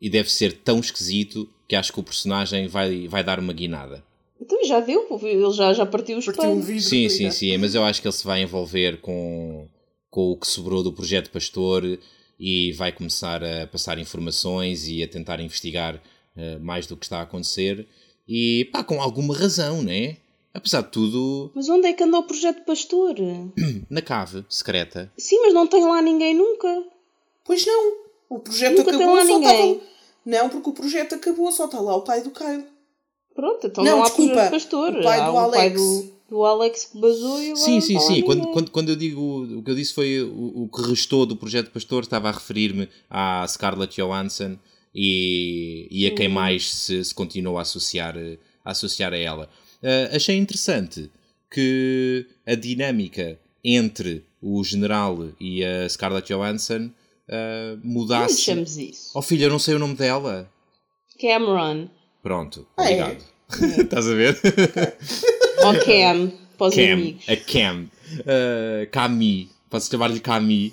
e deve ser tão esquisito que acho que o personagem vai, vai dar uma guinada. Então já deu, ele já, já partiu os partiu um Sim, sim, sim, mas eu acho que ele se vai envolver com, com o que sobrou do projeto Pastor e vai começar a passar informações e a tentar investigar uh, mais do que está a acontecer e pá, com alguma razão, né? Apesar de tudo. Mas onde é que anda o projeto Pastor? Na cave secreta. Sim, mas não tem lá ninguém nunca. Pois não. O projeto nunca acabou, tem lá ninguém. Estava... Não, porque o projeto acabou, só está lá o pai do Kyle. Pronto, então não, não desculpa, há pastor. O pai do Alex. Pai do, do Alex que basou e Sim, sim, sim. Quando, quando, quando eu digo o que eu disse foi o, o que restou do projeto Pastor, estava a referir-me à Scarlett Johansson e, e a quem uhum. mais se, se continuou a associar, a associar a ela. Uh, achei interessante que a dinâmica entre o general e a Scarlett Johansson uh, mudasse. Como chamamos isso? Oh filho, eu não sei o nome dela. Cameron. Pronto, ah, é? obrigado. É. Estás a ver? Ou Cam, para os Cam, amigos. A Cam. Uh, Cami. Posso chamar-lhe Cami?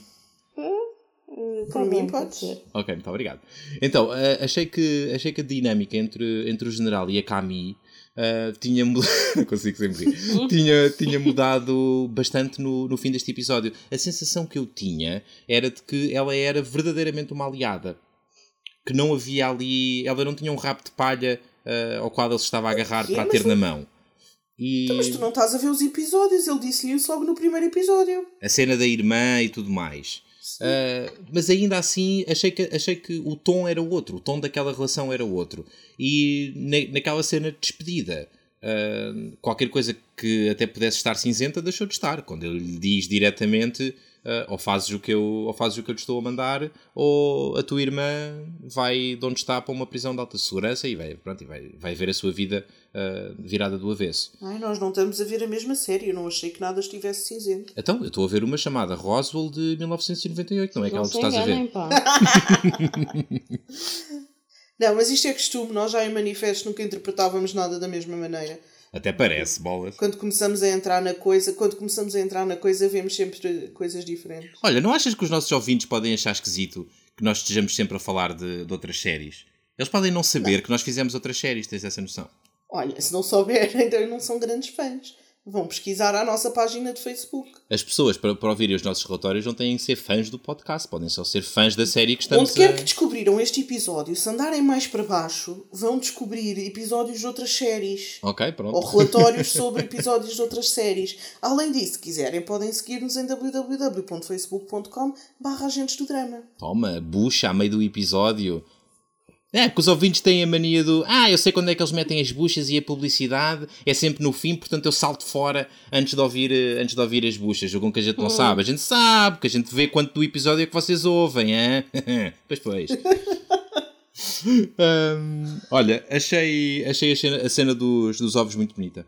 Uh, para mim pode ser. Ok, muito obrigado. Então, uh, achei, que, achei que a dinâmica entre, entre o general e a Cami Uh, tinha mudado. consigo sempre tinha, tinha mudado bastante no, no fim deste episódio. A sensação que eu tinha era de que ela era verdadeiramente uma aliada. Que não havia ali. Ela não tinha um rabo de palha uh, ao qual ele se estava a agarrar para ter na mão. E... Então, mas tu não estás a ver os episódios, ele disse-lhe isso logo no primeiro episódio. A cena da irmã e tudo mais. Uh, mas ainda assim achei que, achei que o tom era outro, o tom daquela relação era outro. E na, naquela cena de despedida, uh, qualquer coisa que até pudesse estar cinzenta deixou de estar. Quando ele lhe diz diretamente uh, ou, fazes o que eu, ou fazes o que eu te estou a mandar, ou a tua irmã vai de onde está para uma prisão de alta segurança e vai, pronto, e vai, vai ver a sua vida uh, virada do avesso. Ai, nós não estamos a ver a mesma série, eu não achei que nada estivesse cinzento. Então, eu estou a ver uma chamada Roswell de 1998, não é aquela que estás a ver? Pá. não, mas isto é costume, nós já em manifesto nunca interpretávamos nada da mesma maneira. Até parece, bolas. Quando começamos a entrar na coisa, quando começamos a entrar na coisa, vemos sempre coisas diferentes. Olha, não achas que os nossos ouvintes podem achar esquisito que nós estejamos sempre a falar de, de outras séries? Eles podem não saber não. que nós fizemos outras séries, tens essa noção? Olha, se não souberem, então não são grandes fãs. Vão pesquisar a nossa página de Facebook. As pessoas, para, para ouvirem os nossos relatórios, não têm que ser fãs do podcast, podem só ser fãs da série que estamos Onde quer a... que descobriram este episódio, se andarem mais para baixo, vão descobrir episódios de outras séries. Ok, pronto. Ou relatórios sobre episódios de outras séries. Além disso, se quiserem, podem seguir-nos em www.facebook.com barra agentes do drama. Toma, bucha a meio do episódio. É, porque os ouvintes têm a mania do ah, eu sei quando é que eles metem as buchas e a publicidade é sempre no fim, portanto eu salto fora antes de ouvir, eh, antes de ouvir as buchas. Jogam que a gente não uhum. sabe. A gente sabe, que a gente vê quanto do episódio é que vocês ouvem, é? pois, pois. um, olha, achei, achei a cena, a cena dos, dos ovos muito bonita.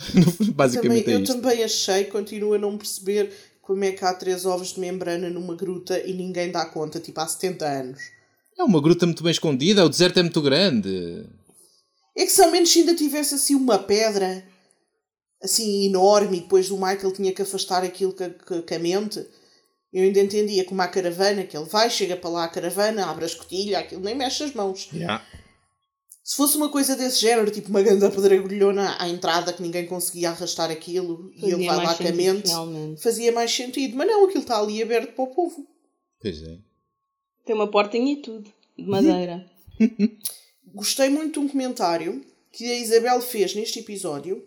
Basicamente também, é Eu também achei, continuo a não perceber como é que há três ovos de membrana numa gruta e ninguém dá conta, tipo há 70 anos. É uma gruta muito bem escondida, o deserto é muito grande. É que se ao menos ainda tivesse assim uma pedra assim enorme e depois o Michael tinha que afastar aquilo com a mente. Eu ainda entendia como a caravana, que ele vai, chega para lá a caravana, abre a escotilha, aquilo nem mexe as mãos. Yeah. Se fosse uma coisa desse género, tipo uma grande pedregulhona à entrada que ninguém conseguia arrastar aquilo fazia e ele vai lá com a mente, fazia mais sentido. Mas não, aquilo está ali aberto para o povo. Pois é. Tem uma portinha e tudo, de madeira. Gostei muito de um comentário que a Isabel fez neste episódio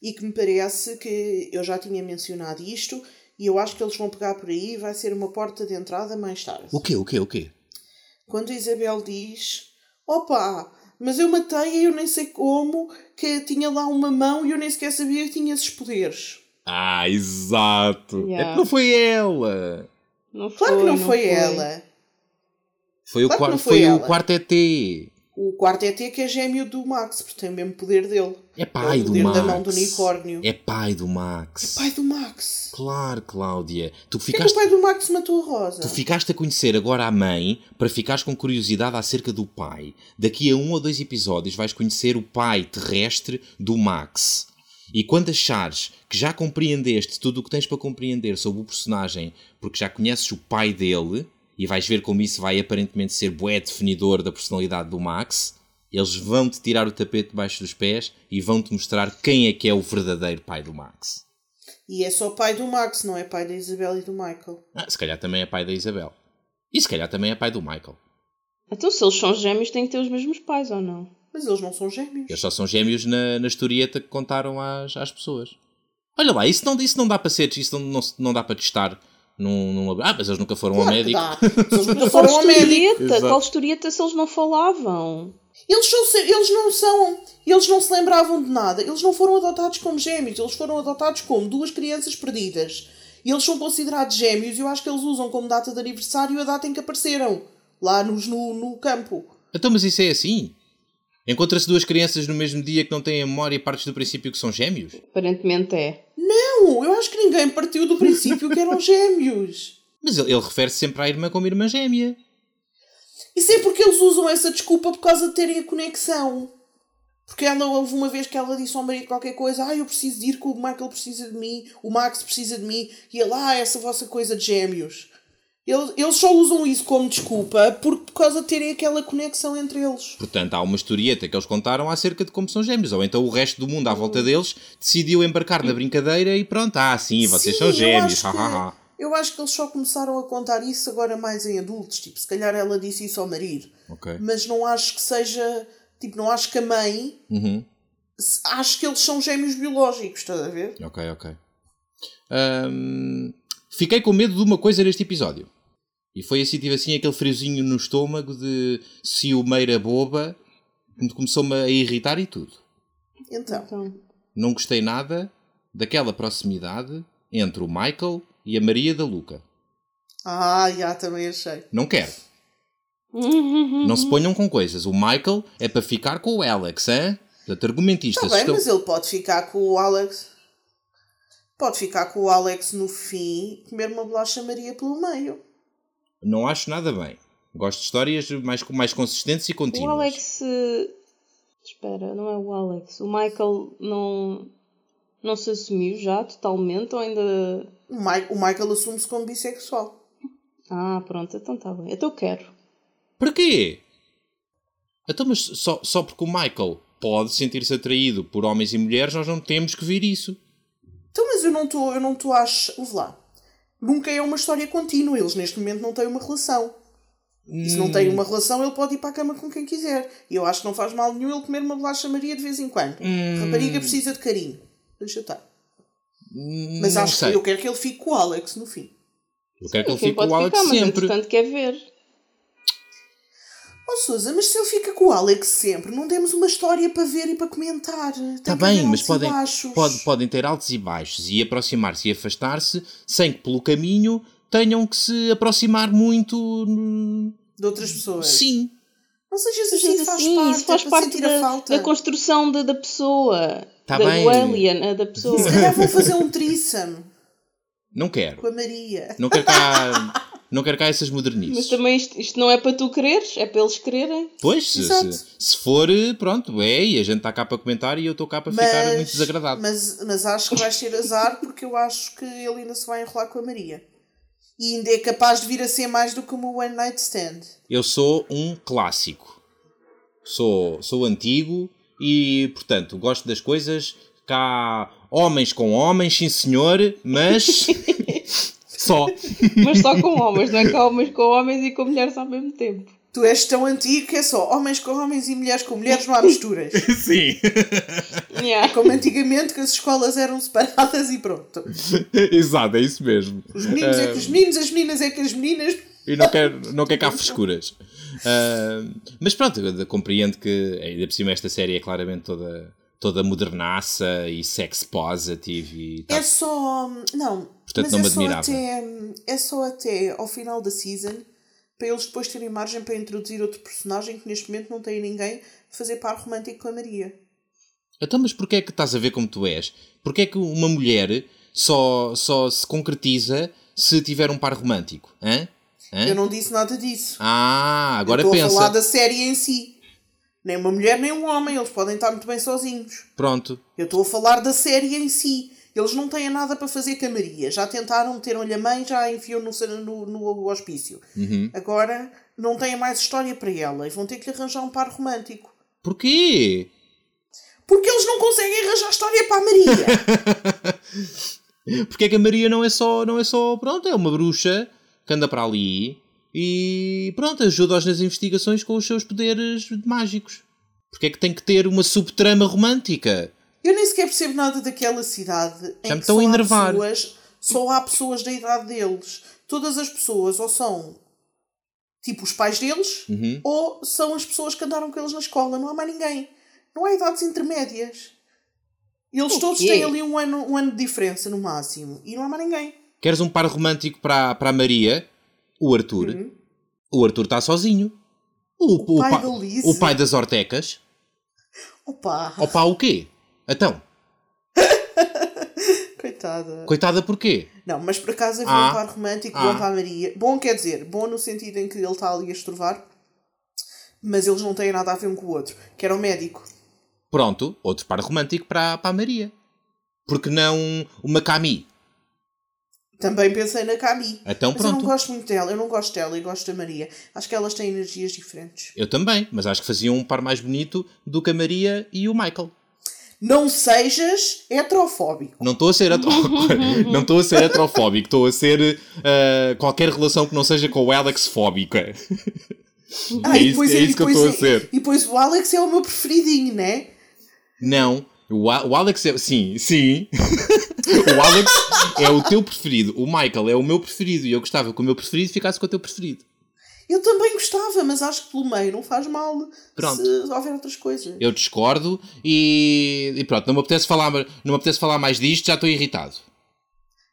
e que me parece que eu já tinha mencionado isto e eu acho que eles vão pegar por aí e vai ser uma porta de entrada mais tarde. O quê? O quê? O quê? Quando a Isabel diz: Opa, mas eu matei e eu nem sei como, que tinha lá uma mão e eu nem sequer sabia que tinha esses poderes. Ah, exato! Yeah. É que não foi ela! Não foi, claro que não, não foi, foi, ela. Foi, claro o, foi, foi o quarto ET. O quarto ET que é gêmeo do Max, porque tem o mesmo poder dele. É pai é do Max. da mão do unicórnio. É pai do Max. É pai do Max. Claro, Cláudia. Tu ficaste... É que o pai do Max matou a Rosa. Tu ficaste a conhecer agora a mãe para ficares com curiosidade acerca do pai. Daqui a um ou dois episódios vais conhecer o pai terrestre do Max. E quando achares que já compreendeste tudo o que tens para compreender sobre o personagem, porque já conheces o pai dele, e vais ver como isso vai aparentemente ser bué definidor da personalidade do Max, eles vão-te tirar o tapete debaixo dos pés e vão-te mostrar quem é que é o verdadeiro pai do Max. E é só pai do Max, não é pai da Isabel e do Michael. Ah, se calhar também é pai da Isabel. E se calhar também é pai do Michael. Então, se eles são gêmeos, têm que ter os mesmos pais ou não? Mas eles não são gêmeos. Eles só são gêmeos na, na historieta que contaram às, às pessoas. Olha lá, isso não, isso não dá para ser, isso não, não, não dá para testar num, num Ah, mas eles nunca foram claro ao médico. Eles nunca foram ao médico. Qual historieta se eles não falavam? Eles, são, eles não são. Eles não se lembravam de nada. Eles não foram adotados como gêmeos. Eles foram adotados como duas crianças perdidas. E eles são considerados gêmeos. E eu acho que eles usam como data de aniversário a data em que apareceram. Lá nos, no, no campo. Então, mas isso é assim? Encontra-se duas crianças no mesmo dia que não têm a memória e partes do princípio que são gêmeos? Aparentemente é. Não, eu acho que ninguém partiu do princípio que eram gêmeos. Mas ele, ele refere-se sempre à irmã como irmã gêmea. Isso é porque eles usam essa desculpa por causa de terem a conexão. Porque ela houve uma vez que ela disse ao marido qualquer coisa, ah, eu preciso de ir que o Michael precisa de mim, o Max precisa de mim, e ele, ah, essa vossa coisa de gêmeos. Eles, eles só usam isso como desculpa por, por causa de terem aquela conexão entre eles. Portanto, há uma historieta que eles contaram acerca de como são gêmeos. Ou então o resto do mundo à volta deles decidiu embarcar na brincadeira e pronto, ah, sim, vocês sim, são gêmeos. Eu acho, que, eu acho que eles só começaram a contar isso agora mais em adultos. Tipo, se calhar ela disse isso ao marido. Okay. Mas não acho que seja. Tipo, não acho que a mãe. Uhum. Acho que eles são gêmeos biológicos, estás a ver? Ok, ok. Um, fiquei com medo de uma coisa neste episódio. E foi assim, tive assim aquele friozinho no estômago de ciumeira boba, começou-me a irritar e tudo. Então. então. Não gostei nada daquela proximidade entre o Michael e a Maria da Luca. Ah, já também achei. Não quero. Não se ponham com coisas. O Michael é para ficar com o Alex, é? Portanto, argumentistas. Está bem, estão... mas ele pode ficar com o Alex. Pode ficar com o Alex no fim, comer uma bolacha Maria pelo meio. Não acho nada bem. Gosto de histórias mais, mais consistentes e contínuas. O Alex. Espera, não é o Alex. O Michael não. Não se assumiu já totalmente ou ainda. O, Ma o Michael assume-se como bissexual. Ah, pronto, então está bem. Então eu quero. Porquê? Então, mas só, só porque o Michael pode sentir-se atraído por homens e mulheres, nós não temos que vir isso. Então, mas eu não estou, eu não estou a achar. lá nunca é uma história contínua. Eles neste momento não têm uma relação. E se não têm uma relação, ele pode ir para a cama com quem quiser. E eu acho que não faz mal nenhum ele comer uma bolacha Maria de vez em quando. Hum. Rapariga precisa de carinho. Deixa estar. Hum, Mas acho que eu quero que ele fique com o Alex no fim. Eu quero que ele fique com o Alex ficar, sempre. Mas quer ver. Oh Sousa, mas se ele fica com o Alex sempre, não temos uma história para ver e para comentar. Está bem, mas podem, pode, podem ter altos e baixos e aproximar-se e afastar-se sem que pelo caminho tenham que se aproximar muito de outras pessoas. Sim. Não sejas assim, faz sim, parte, isso faz é parte da, da, construção de, da pessoa. Tá da, bem. Do alien, eh, da pessoa. Se calhar vou fazer um threesome. Não quero. Com a Maria. Não quero cá. Não quero cá essas modernices. Mas também isto, isto, não é para tu quereres, é para eles quererem. Pois, se, se, se, for, pronto, é, e a gente está cá para comentar e eu estou cá para mas, ficar muito desagradado. Mas, mas acho que vais ter azar porque eu acho que ele ainda se vai enrolar com a Maria. E ainda é capaz de vir a ser mais do que uma One Night Stand. Eu sou um clássico. Sou, sou antigo e, portanto, gosto das coisas cá homens com homens, sim senhor, mas Só. Mas só com homens, não é com homens com homens e com mulheres ao mesmo tempo. Tu és tão antigo que é só homens com homens e mulheres com mulheres, não há misturas. Sim. Yeah. Como antigamente que as escolas eram separadas e pronto. Exato, é isso mesmo. Os meninos é que os meninos, as meninas é que as meninas. E não quer, não quer cá frescuras. Uh, mas pronto, eu compreendo que ainda por cima esta série é claramente toda toda modernaça e sex positive e tal. É só. Não. Portanto, não me é admirava. Até, é só até ao final da season para eles depois terem margem para introduzir outro personagem que neste momento não tem ninguém a fazer par romântico com a Maria. Então, mas porquê é que estás a ver como tu és? Porquê é que uma mulher só, só se concretiza se tiver um par romântico? Hã? Hã? Eu não disse nada disso. Ah, agora pensa. Estou a falar da série em si. Nem uma mulher nem um homem, eles podem estar muito bem sozinhos. Pronto. Eu estou a falar da série em si. Eles não têm nada para fazer com a Maria. Já tentaram, meteram-lhe a mãe, já enfiou no, no, no hospício. Uhum. Agora não têm mais história para ela e vão ter que lhe arranjar um par romântico. Porquê? Porque eles não conseguem arranjar história para a Maria. Porque é que a Maria não é só, não é só, pronto, é uma bruxa que anda para ali e pronto, ajuda-os nas investigações com os seus poderes mágicos. Porque é que tem que ter uma subtrama romântica? Eu nem sequer percebo nada daquela cidade Já em que só há, pessoas, só há pessoas da idade deles. Todas as pessoas ou são tipo os pais deles uhum. ou são as pessoas que andaram com eles na escola. Não há mais ninguém. Não há idades intermédias. Eles todos têm ali um ano, um ano de diferença no máximo. E não há mais ninguém. Queres um par romântico para, para a Maria? O Arthur. Uhum. O Arthur está sozinho. O, o, pai, pa, o pai das Ortecas. Opa! Opa, o quê? Então? Coitada. Coitada porquê? Não, mas por acaso havia ah. um par romântico ah. bom para a Maria. Bom quer dizer, bom no sentido em que ele está ali a estrovar, mas eles não têm nada a ver um com o outro, que era o médico. Pronto, outro par romântico para, para a Maria. Porque não uma Cami? Também pensei na Cami. Então, mas pronto. eu não gosto muito dela. Eu não gosto dela e gosto da Maria. Acho que elas têm energias diferentes. Eu também, mas acho que faziam um par mais bonito do que a Maria e o Michael. Não sejas heterofóbico. Não estou a ser não estou a ser heterofóbico, estou a ser uh, qualquer relação que não seja com o Alex fóbica. Ah, é isso, é isso que eu estou a ser. E depois o Alex é o meu preferidinho, né? Não, o, o Alex é. Sim, sim. o Alex é o teu preferido. O Michael é o meu preferido. E eu gostava que o meu preferido ficasse com o teu preferido. Eu também gostava, mas acho que pelo meio não faz mal pronto. se houver outras coisas. Eu discordo e, e pronto, não me, apetece falar, não me apetece falar mais disto, já estou irritado.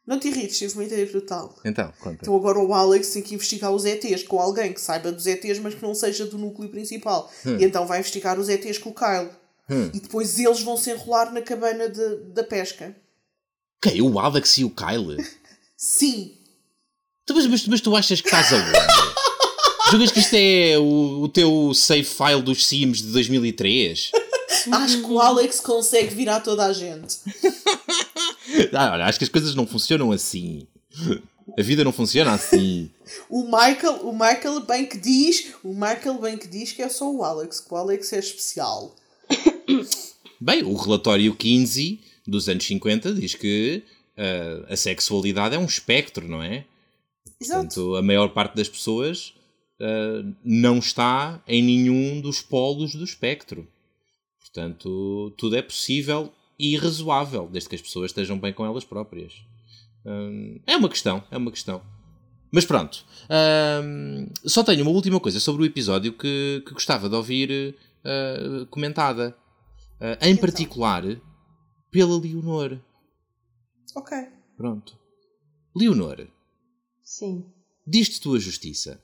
Não te irrites, tive uma ideia brutal. Então, conta. Então agora o Alex tem que investigar os ETs com alguém que saiba dos ETs, mas que não seja do núcleo principal. Hum. E então vai investigar os ETs com o Kyle. Hum. E depois eles vão se enrolar na cabana de, da pesca. Quem? O Alex e o Kyle? Sim. Tu, mas, mas, mas tu achas que estás aonde? Julgas que isto é o, o teu save file dos Sims de 2003? Acho que o Alex consegue virar toda a gente. ah, olha, acho que as coisas não funcionam assim. A vida não funciona assim. o Michael, o Michael bem que diz, o Michael bem que diz que é só o Alex, que o Alex é especial. Bem, o relatório 15 dos anos 50 diz que uh, a sexualidade é um espectro, não é? Exato. Portanto, a maior parte das pessoas uh, não está em nenhum dos polos do espectro. Portanto, tudo é possível e razoável, desde que as pessoas estejam bem com elas próprias. Uh, é uma questão, é uma questão. Mas pronto, uh, só tenho uma última coisa sobre o episódio que, que gostava de ouvir comentada. em então. particular, pela Leonor. Ok. Pronto. Leonor. Sim. Diz-te tua justiça.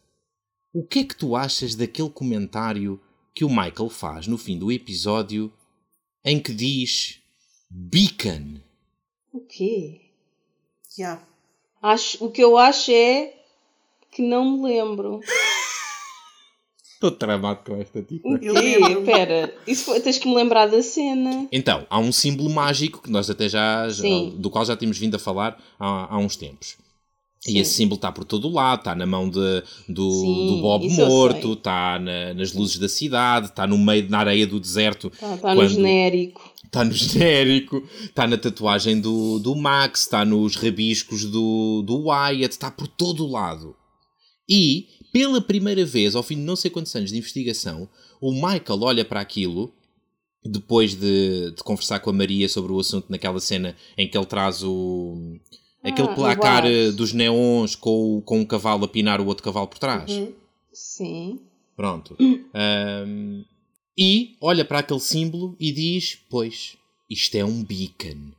O que é que tu achas daquele comentário que o Michael faz no fim do episódio em que diz Beacon? O quê? Yeah. Acho, o que eu acho é que não me lembro. Estou tramado com esta tipo. O quê? Espera, isso foi, tens que me lembrar da cena. Então, há um símbolo mágico que nós até já, já do qual já tínhamos vindo a falar há, há uns tempos. E esse símbolo está por todo o lado, está na mão de, do, Sim, do Bob morto, está na, nas luzes da cidade, está no meio, na areia do deserto. Está, está no genérico. Está no genérico, está na tatuagem do, do Max, está nos rabiscos do, do Wyatt, está por todo o lado. E, pela primeira vez, ao fim de não sei quantos anos de investigação, o Michael olha para aquilo, depois de, de conversar com a Maria sobre o assunto naquela cena em que ele traz o Aquele ah, placar eh, dos neons com, com um cavalo a pinar o outro cavalo por trás. Uhum. Sim. Pronto. Um, e olha para aquele símbolo e diz: Pois, isto é um beacon.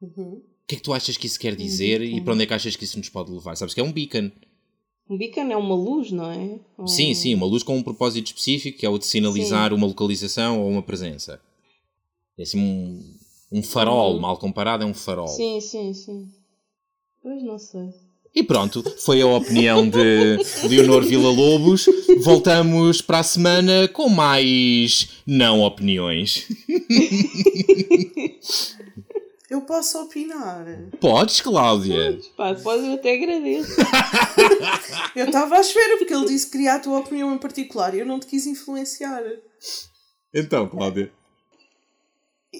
Uhum. O que é que tu achas que isso quer dizer um e para onde é que achas que isso nos pode levar? Sabes que é um beacon? Um beacon é uma luz, não é? Um... Sim, sim, uma luz com um propósito específico, que é o de sinalizar sim. uma localização ou uma presença. É assim um, um farol, uhum. mal comparado, é um farol. Sim, sim, sim. Pois não sei. E pronto, foi a opinião de Leonor Villa-Lobos. Voltamos para a semana com mais não opiniões. Eu posso opinar. Podes, Cláudia. Podes, pá, podes, eu até agradeço. eu estava à espera, porque ele disse que queria a tua opinião em particular e eu não te quis influenciar. Então, Cláudia.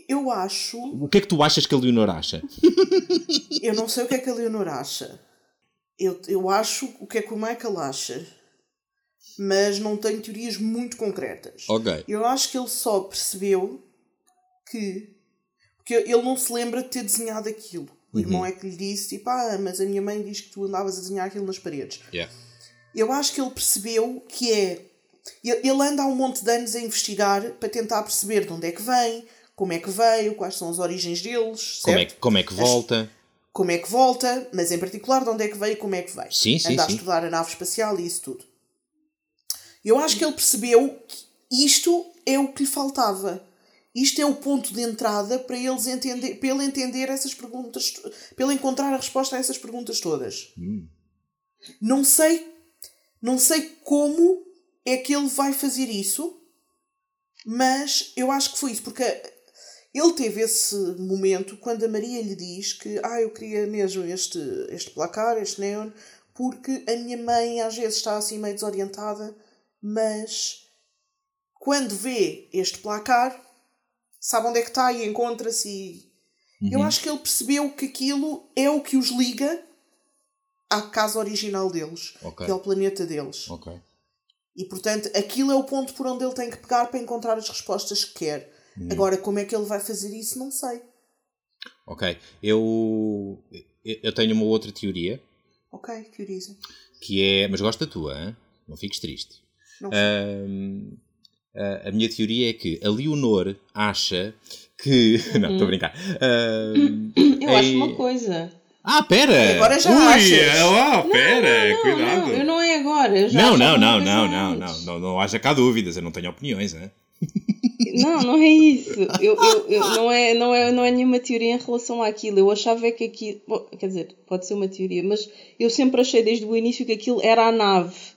Eu acho. O que é que tu achas que a Leonor acha? eu não sei o que é que a Leonor acha. Eu, eu acho o que é que o Michael acha. Mas não tenho teorias muito concretas. Ok. Eu acho que ele só percebeu que porque ele não se lembra de ter desenhado aquilo. O irmão uhum. é que lhe disse, tipo, ah, mas a minha mãe diz que tu andavas a desenhar aquilo nas paredes. Yeah. Eu acho que ele percebeu que é. Ele anda há um monte de anos a investigar para tentar perceber de onde é que vem, como é que veio, quais são as origens deles. Como é, como é que volta. As, como é que volta, mas em particular de onde é que veio e como é que veio. Sim, sim, anda sim. a estudar a nave espacial e isso tudo. Eu acho que ele percebeu que isto é o que lhe faltava isto é o ponto de entrada para, eles entender, para ele entender essas perguntas, para ele encontrar a resposta a essas perguntas todas. Hum. Não sei, não sei como é que ele vai fazer isso, mas eu acho que foi isso, porque ele teve esse momento quando a Maria lhe diz que ah, eu queria mesmo este, este placar, este neon, porque a minha mãe às vezes está assim meio desorientada, mas quando vê este placar sabe onde é que está e encontra-se. E... Uhum. Eu acho que ele percebeu que aquilo é o que os liga à casa original deles, okay. que é o planeta deles. Okay. E portanto, aquilo é o ponto por onde ele tem que pegar para encontrar as respostas que quer. Uhum. Agora, como é que ele vai fazer isso, não sei. Ok. Eu, eu tenho uma outra teoria. Ok, teoriza. Que é. Mas gosto da tua, hein? não fiques triste. Não um, Uh, a minha teoria é que a Leonor acha que. Uhum. Não, estou a brincar. Uh, eu é... acho uma coisa. Ah, pera! Agora já Ui, achas. Oh, pera, não, não, cuidado. Não, eu não é agora. Eu já não, não, não, não, não, não, não, não haja cá dúvidas, eu não tenho opiniões, né? Não, não é isso. Eu, eu, eu, não, é, não, é, não é nenhuma teoria em relação àquilo. Eu achava que aquilo. Bom, quer dizer, pode ser uma teoria, mas eu sempre achei desde o início que aquilo era a nave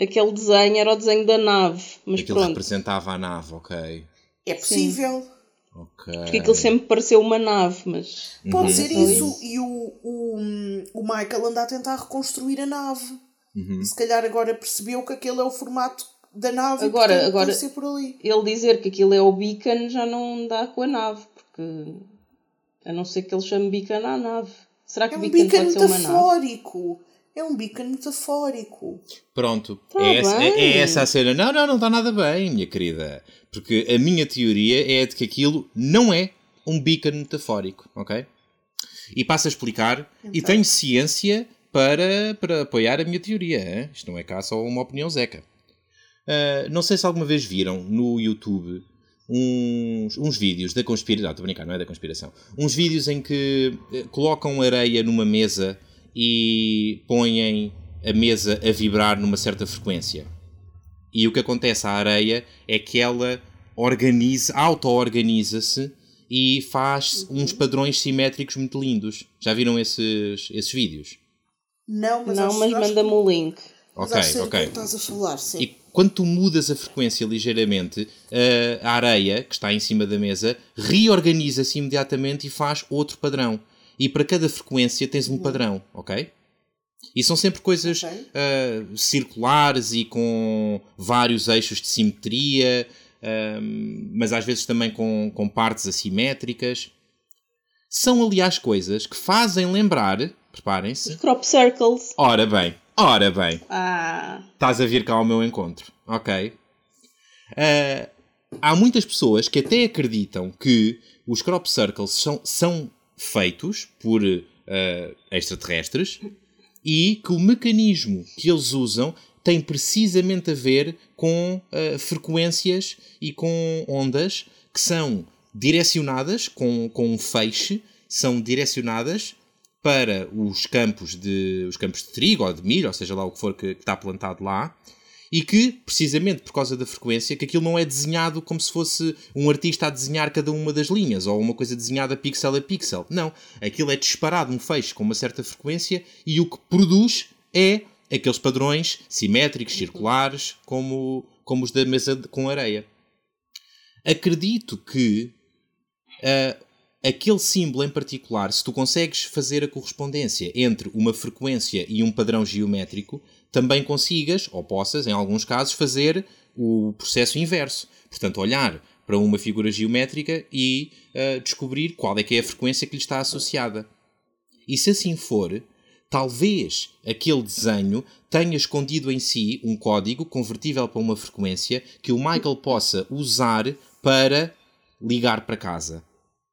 aquele desenho era o desenho da nave. Mas aquilo pronto. representava a nave, ok. É possível. Ok. Porque aquilo sempre pareceu uma nave, mas. Pode uhum. ser isso. isso. E o, o, o Michael anda a tentar reconstruir a nave. Uhum. Se calhar agora percebeu que aquele é o formato da nave agora, agora ser por ali. Ele dizer que aquilo é o beacon já não dá com a nave, porque a não ser que ele chame beacon à nave. Será que é um beacon, beacon pode ser uma nave? É um beacon metafórico. Pronto, tá é, essa, é, é, essa a cena. Não, não, não está nada bem, minha querida. Porque a minha teoria é de que aquilo não é um beacon metafórico, ok? E passo a explicar, então. e tenho ciência para, para apoiar a minha teoria. Hein? Isto não é cá só uma opinião zeca. Uh, não sei se alguma vez viram no YouTube uns, uns vídeos da conspiração. Não, estou a brincar, não é da conspiração. Uns vídeos em que uh, colocam areia numa mesa e põem a mesa a vibrar numa certa frequência. E o que acontece à areia é que ela organiza, auto-organiza-se e faz uhum. uns padrões simétricos muito lindos. Já viram esses, esses vídeos? Não, mas, Não, mas manda-me o link. Ok, ok. Que estás a falar, sim. E quando tu mudas a frequência ligeiramente, a areia que está em cima da mesa reorganiza-se imediatamente e faz outro padrão e para cada frequência tens um padrão, ok? E são sempre coisas okay. uh, circulares e com vários eixos de simetria, uh, mas às vezes também com, com partes assimétricas. São, aliás, coisas que fazem lembrar, preparem-se. Crop circles. Ora bem, ora bem. Ah. Estás a vir cá ao meu encontro, ok? Uh, há muitas pessoas que até acreditam que os crop circles são, são feitos por uh, extraterrestres e que o mecanismo que eles usam tem precisamente a ver com uh, frequências e com ondas que são direcionadas com, com um feixe, são direcionadas para os campos de os campos de trigo ou de milho, ou seja lá o que for que, que está plantado lá, e que, precisamente por causa da frequência, que aquilo não é desenhado como se fosse um artista a desenhar cada uma das linhas, ou uma coisa desenhada pixel a pixel. Não. Aquilo é disparado um feixe com uma certa frequência e o que produz é aqueles padrões simétricos, circulares, como, como os da mesa com areia. Acredito que uh, aquele símbolo em particular, se tu consegues fazer a correspondência entre uma frequência e um padrão geométrico, também consigas, ou possas, em alguns casos, fazer o processo inverso. Portanto, olhar para uma figura geométrica e uh, descobrir qual é que é a frequência que lhe está associada. E se assim for, talvez aquele desenho tenha escondido em si um código convertível para uma frequência que o Michael possa usar para ligar para casa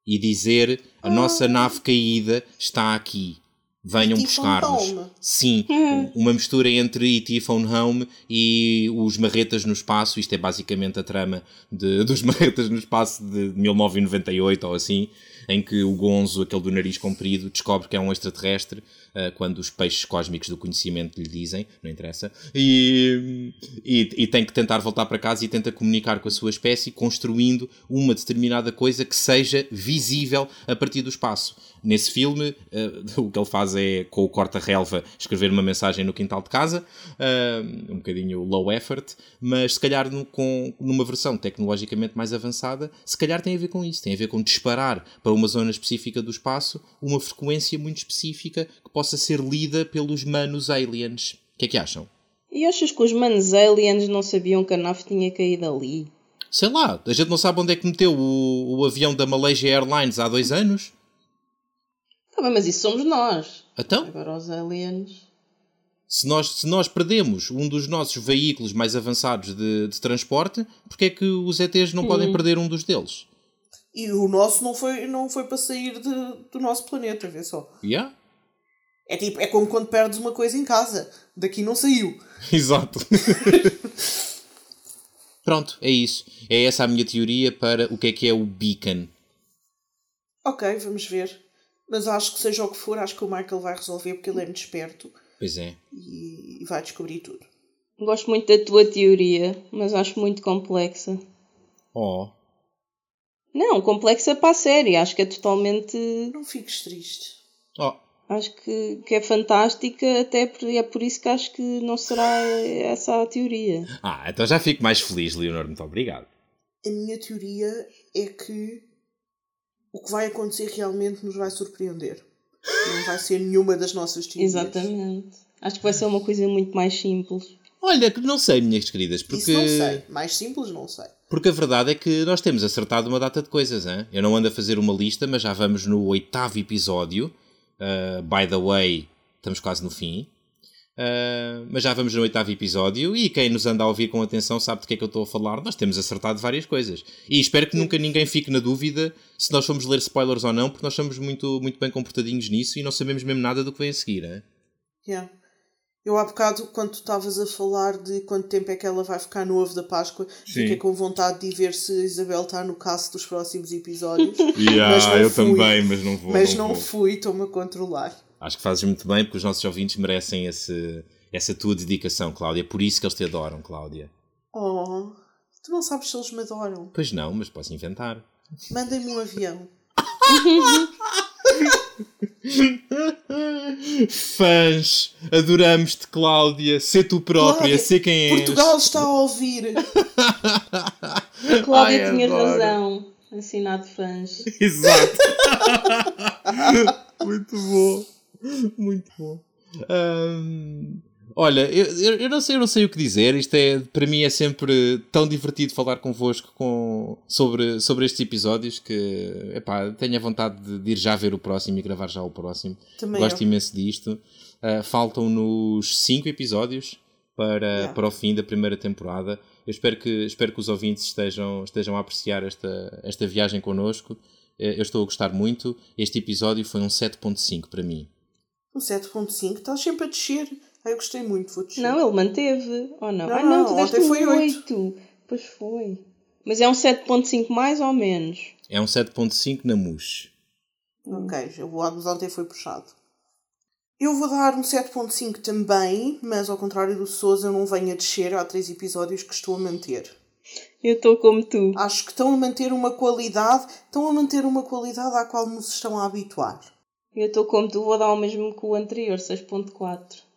e dizer a nossa nave caída está aqui venham buscar-nos. Sim, uhum. uma mistura entre E.T. Phone Home e os Marretas no Espaço. Isto é basicamente a trama de, dos Marretas no Espaço de 1998 ou assim, em que o Gonzo, aquele do nariz comprido, descobre que é um extraterrestre uh, quando os peixes cósmicos do conhecimento lhe dizem, não interessa, e, e, e, tem que tentar voltar para casa e tenta comunicar com a sua espécie, construindo uma determinada coisa que seja visível a partir do espaço. Nesse filme, uh, o que ele faz é, com o corta-relva, escrever uma mensagem no quintal de casa, uh, um bocadinho low effort, mas se calhar no, com, numa versão tecnologicamente mais avançada, se calhar tem a ver com isso, tem a ver com disparar para uma zona específica do espaço uma frequência muito específica que possa ser lida pelos manos aliens. O que é que acham? E achas que os manos aliens não sabiam que a nave tinha caído ali? Sei lá, a gente não sabe onde é que meteu o, o avião da Malaysia Airlines há dois anos. Tá bem, mas isso somos nós. Então? Agora os aliens. Se nós, se nós perdemos um dos nossos veículos mais avançados de, de transporte, porque é que os ETs não hum. podem perder um dos deles? E o nosso não foi, não foi para sair de, do nosso planeta, vê só. Yeah. É tipo, é como quando perdes uma coisa em casa. Daqui não saiu. Exato. Pronto, é isso. É essa a minha teoria para o que é que é o beacon. Ok, vamos ver. Mas acho que seja o que for, acho que o Michael vai resolver porque ele é muito esperto. Pois é. E vai descobrir tudo. Gosto muito da tua teoria, mas acho muito complexa. Oh. Não, complexa para a série. Acho que é totalmente. Não fiques triste. Oh. Acho que, que é fantástica, até por, é por isso que acho que não será essa a teoria. Ah, então já fico mais feliz, Leonor. Muito obrigado. A minha teoria é que o que vai acontecer realmente nos vai surpreender. Não vai ser nenhuma das nossas teorias. Exatamente. Acho que vai ser uma coisa muito mais simples. Olha, que não sei, minhas queridas, porque... Isso não sei. Mais simples, não sei. Porque a verdade é que nós temos acertado uma data de coisas, hein? Eu não ando a fazer uma lista, mas já vamos no oitavo episódio. Uh, by the way, estamos quase no fim. Uh, mas já vamos no oitavo episódio e quem nos anda a ouvir com atenção sabe de que é que eu estou a falar. Nós temos acertado várias coisas. E espero que nunca ninguém fique na dúvida se nós fomos ler spoilers ou não, porque nós somos muito, muito bem comportadinhos nisso e não sabemos mesmo nada do que vem a seguir. Hein? Yeah. Eu há bocado, quando tu estavas a falar de quanto tempo é que ela vai ficar no ovo da Páscoa, Sim. fiquei com vontade de ver se a Isabel está no caso dos próximos episódios. yeah, mas eu fui. também, mas não vou. Mas não, não vou. fui, estou-me a controlar. Acho que fazes muito bem porque os nossos ouvintes merecem esse, essa tua dedicação, Cláudia. Por isso que eles te adoram, Cláudia. Oh, tu não sabes se eles me adoram. Pois não, mas posso inventar. Mandem-me um avião. Fãs, adoramos-te, Cláudia. Ser tu própria, Cláudia, ser quem és. Portugal está a ouvir. A Cláudia Ai, tinha adoro. razão. Assinado fãs. Exato. Muito bom. Muito bom. Um, olha, eu, eu, não sei, eu não sei o que dizer. Isto é, para mim é sempre tão divertido falar convosco com, sobre, sobre estes episódios que epá, tenho a vontade de, de ir já ver o próximo e gravar já o próximo. Também Gosto eu. imenso disto. Uh, Faltam-nos 5 episódios para, yeah. para o fim da primeira temporada. Eu espero que, espero que os ouvintes estejam, estejam a apreciar esta, esta viagem connosco. Eh, eu estou a gostar muito. Este episódio foi um 7.5 para mim. Um 7.5? Estás sempre a descer. Eu gostei muito, vou descer. Não, ele manteve. Oh, não. Não, ah, não, tu ontem foi 8. 8. Pois foi. Mas é um 7.5 mais ou menos? É um 7.5 na MUS. Ok, o ano ontem foi puxado. Eu vou dar um 7.5 também, mas ao contrário do Souza, eu não venho a descer. Há três episódios que estou a manter. Eu estou como tu. Acho que estão a manter uma qualidade, estão a manter uma qualidade à qual nos estão a habituar. Eu estou como tu, vou dar o mesmo que o anterior, 6.4.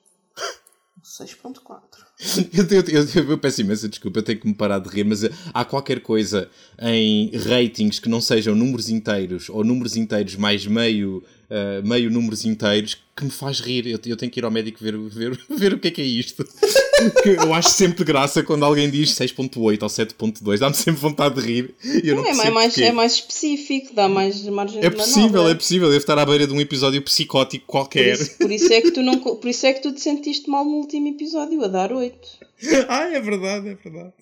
6.4. Eu, eu, eu, eu peço imensa desculpa, eu tenho que me parar de rir, mas há qualquer coisa em ratings que não sejam números inteiros ou números inteiros mais meio, uh, meio números inteiros que me faz rir. Eu, eu tenho que ir ao médico ver, ver, ver o que é que é isto. Eu acho sempre graça quando alguém diz 6.8 ou 7.2, dá-me sempre vontade de rir. Eu não, não é, mais, é mais específico, dá mais margem é de possível, manobra. É possível, deve estar à beira de um episódio psicótico Por qualquer. isso, por isso é que tu não, por isso é que tu te sentiste mal no último episódio, a dar 8. ah, é verdade, é verdade.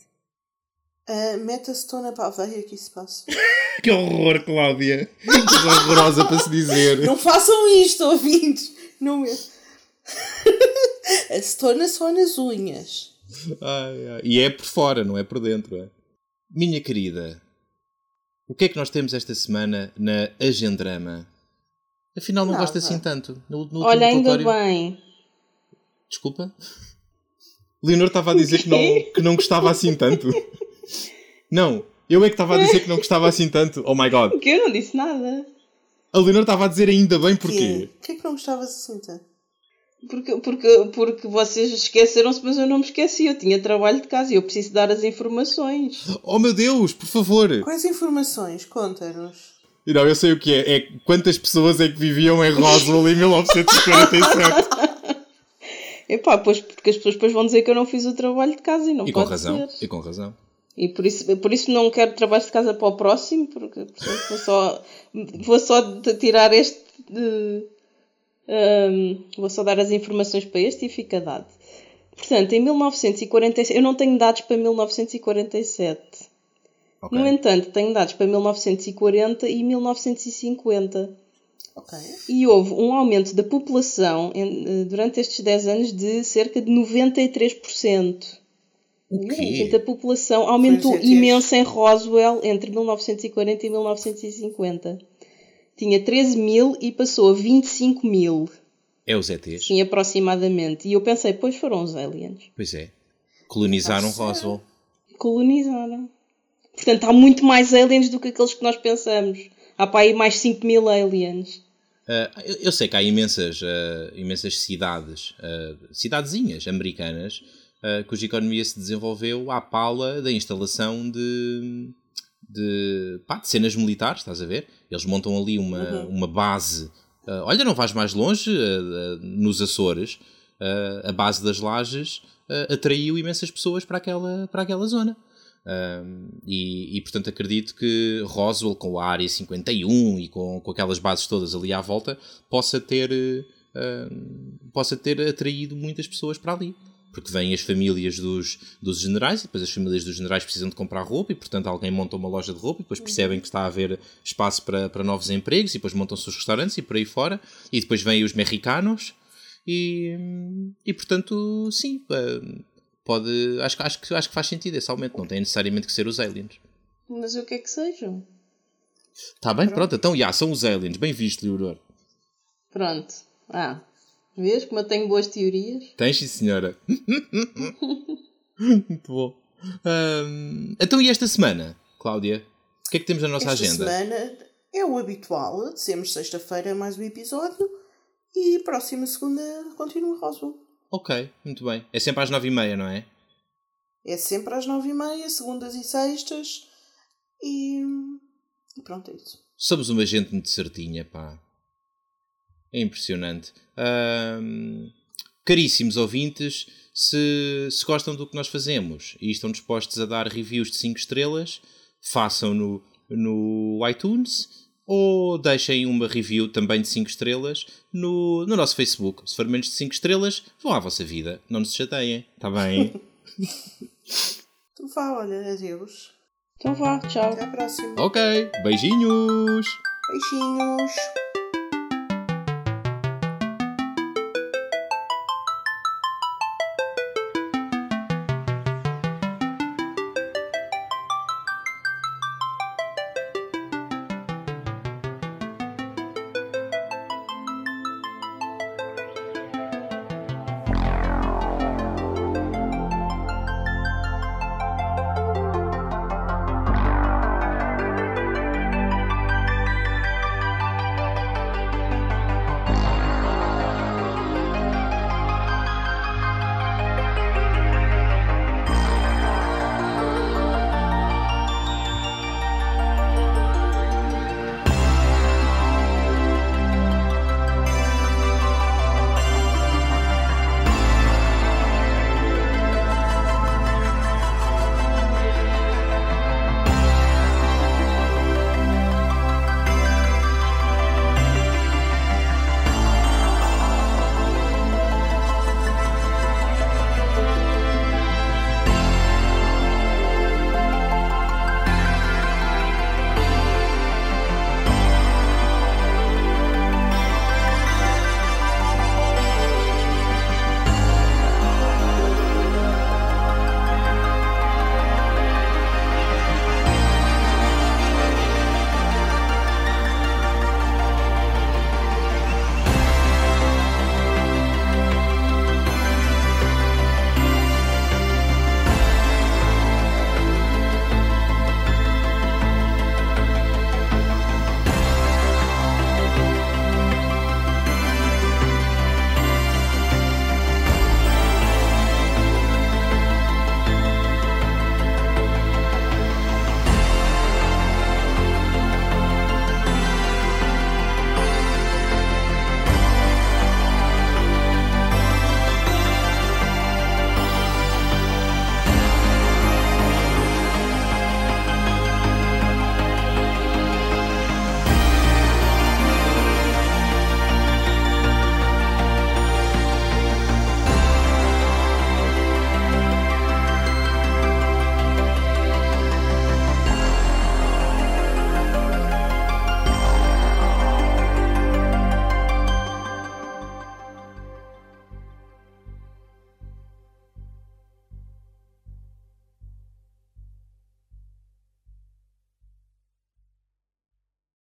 Uh, Meta-Stone para a veia que isso passa. Que horror, Cláudia! Que horrorosa para se dizer. Não façam isto, ouvintes! Não é. A stona só nas unhas. Ai, ai. E é por fora, não é por dentro. É? Minha querida, o que é que nós temos esta semana na Agendrama? Afinal, não Nada. gosto assim tanto. No, no Olha, ainda relatório- bem. Desculpa? Leonor estava a dizer que não, que não gostava assim tanto. Não, eu é que estava a dizer que não gostava assim tanto. Oh my god. Porque eu não disse nada. A Leonor estava a dizer ainda bem porquê. Porquê que não gostavas assim tanto? Porque, porque, porque vocês esqueceram-se, mas eu não me esqueci. Eu tinha trabalho de casa e eu preciso dar as informações. Oh meu Deus, por favor. Quais informações? Conta-nos. Não, eu sei o que é. É quantas pessoas é que viviam em Roswell em 1947. Epá, pois, porque as pessoas depois vão dizer que eu não fiz o trabalho de casa e não E com pode razão. ser. E com razão. E por isso, por isso não quero trabalho de casa para o próximo, porque portanto, vou só, vou só tirar este. de- hum, vou só dar as informações para este e fica dado. Portanto, em 1947, eu não tenho dados para 1947. Ok. No entanto, tenho dados para 1940 e 1950. Ok. E houve um aumento da população em- eh, durante estes 10 anos de cerca de 93%. O Portanto, a quê? população aumentou imenso em Roswell entre 1940 e 1950. Tinha 13 mil e passou a 25 mil, É os ETs. sim, aproximadamente. E eu pensei, pois foram os aliens. Pois é. Colonizaram Ah, Roswell. Colonizaram. Portanto, há muito mais aliens do que aqueles que nós pensamos. Há para aí mais 5 mil aliens. Ah, eu, eu sei que há imensas, ah, imensas cidades, ah, cidadezinhas americanas, cuja economia se desenvolveu à pala da instalação de, de, pá, de cenas militares, estás a ver? Eles montam ali uma, uma base. ah, olha, não vais mais longe, ah, ah, nos Açores, a base das lajes atraiu imensas pessoas para aquela, para aquela zona. E, e, portanto acredito que Roswell com a área 51 e com, com aquelas bases todas ali à volta possa ter possa ter atraído muitas pessoas para ali porque vêm as famílias dos, dos generais e depois as famílias dos generais precisam de comprar roupa e portanto alguém monta uma loja de roupa e depois percebem que está a haver espaço para, para novos empregos e depois montam-se os restaurantes e por aí fora e depois vêm os mexicanos e, e portanto sim eh, pode acho, que- acho, que, acho que faz sentido esse aumento não tem necessariamente que ser os aliens Mas o que é que sejam? Está bem, pronto, então, já, são os aliens. Bem visto, Leonor. Pronto. Ah, vês como eu tenho boas teorias? Tens, sim, senhora. Muito bom. Ahm, então, e esta semana, Cláudia? O que é que temos na nossa Esta agenda? semana é o habitual. Dizemos sexta-feira mais um episódio. E próxima segunda continua Roswell. Ok, muito bem. É sempre às nove e meia, não é? É sempre às nove e meia, segundas e sextas. E, e pronto, é isso. Somos uma gente muito certinha, pá. É impressionante. Ahm, caríssimos ouvintes, se, se gostam do que nós fazemos e estão dispostos a dar reviews de 5 estrelas, façam no, no iTunes ou deixem uma review também de 5 estrelas no, no nosso Facebook. Se for menos de 5 estrelas, vão à vossa vida. Não nos chateiem, está bem? Então vá, olha, adeus. Então vá, tchau. Até à próxima. ok, beijinhos! Beijinhos.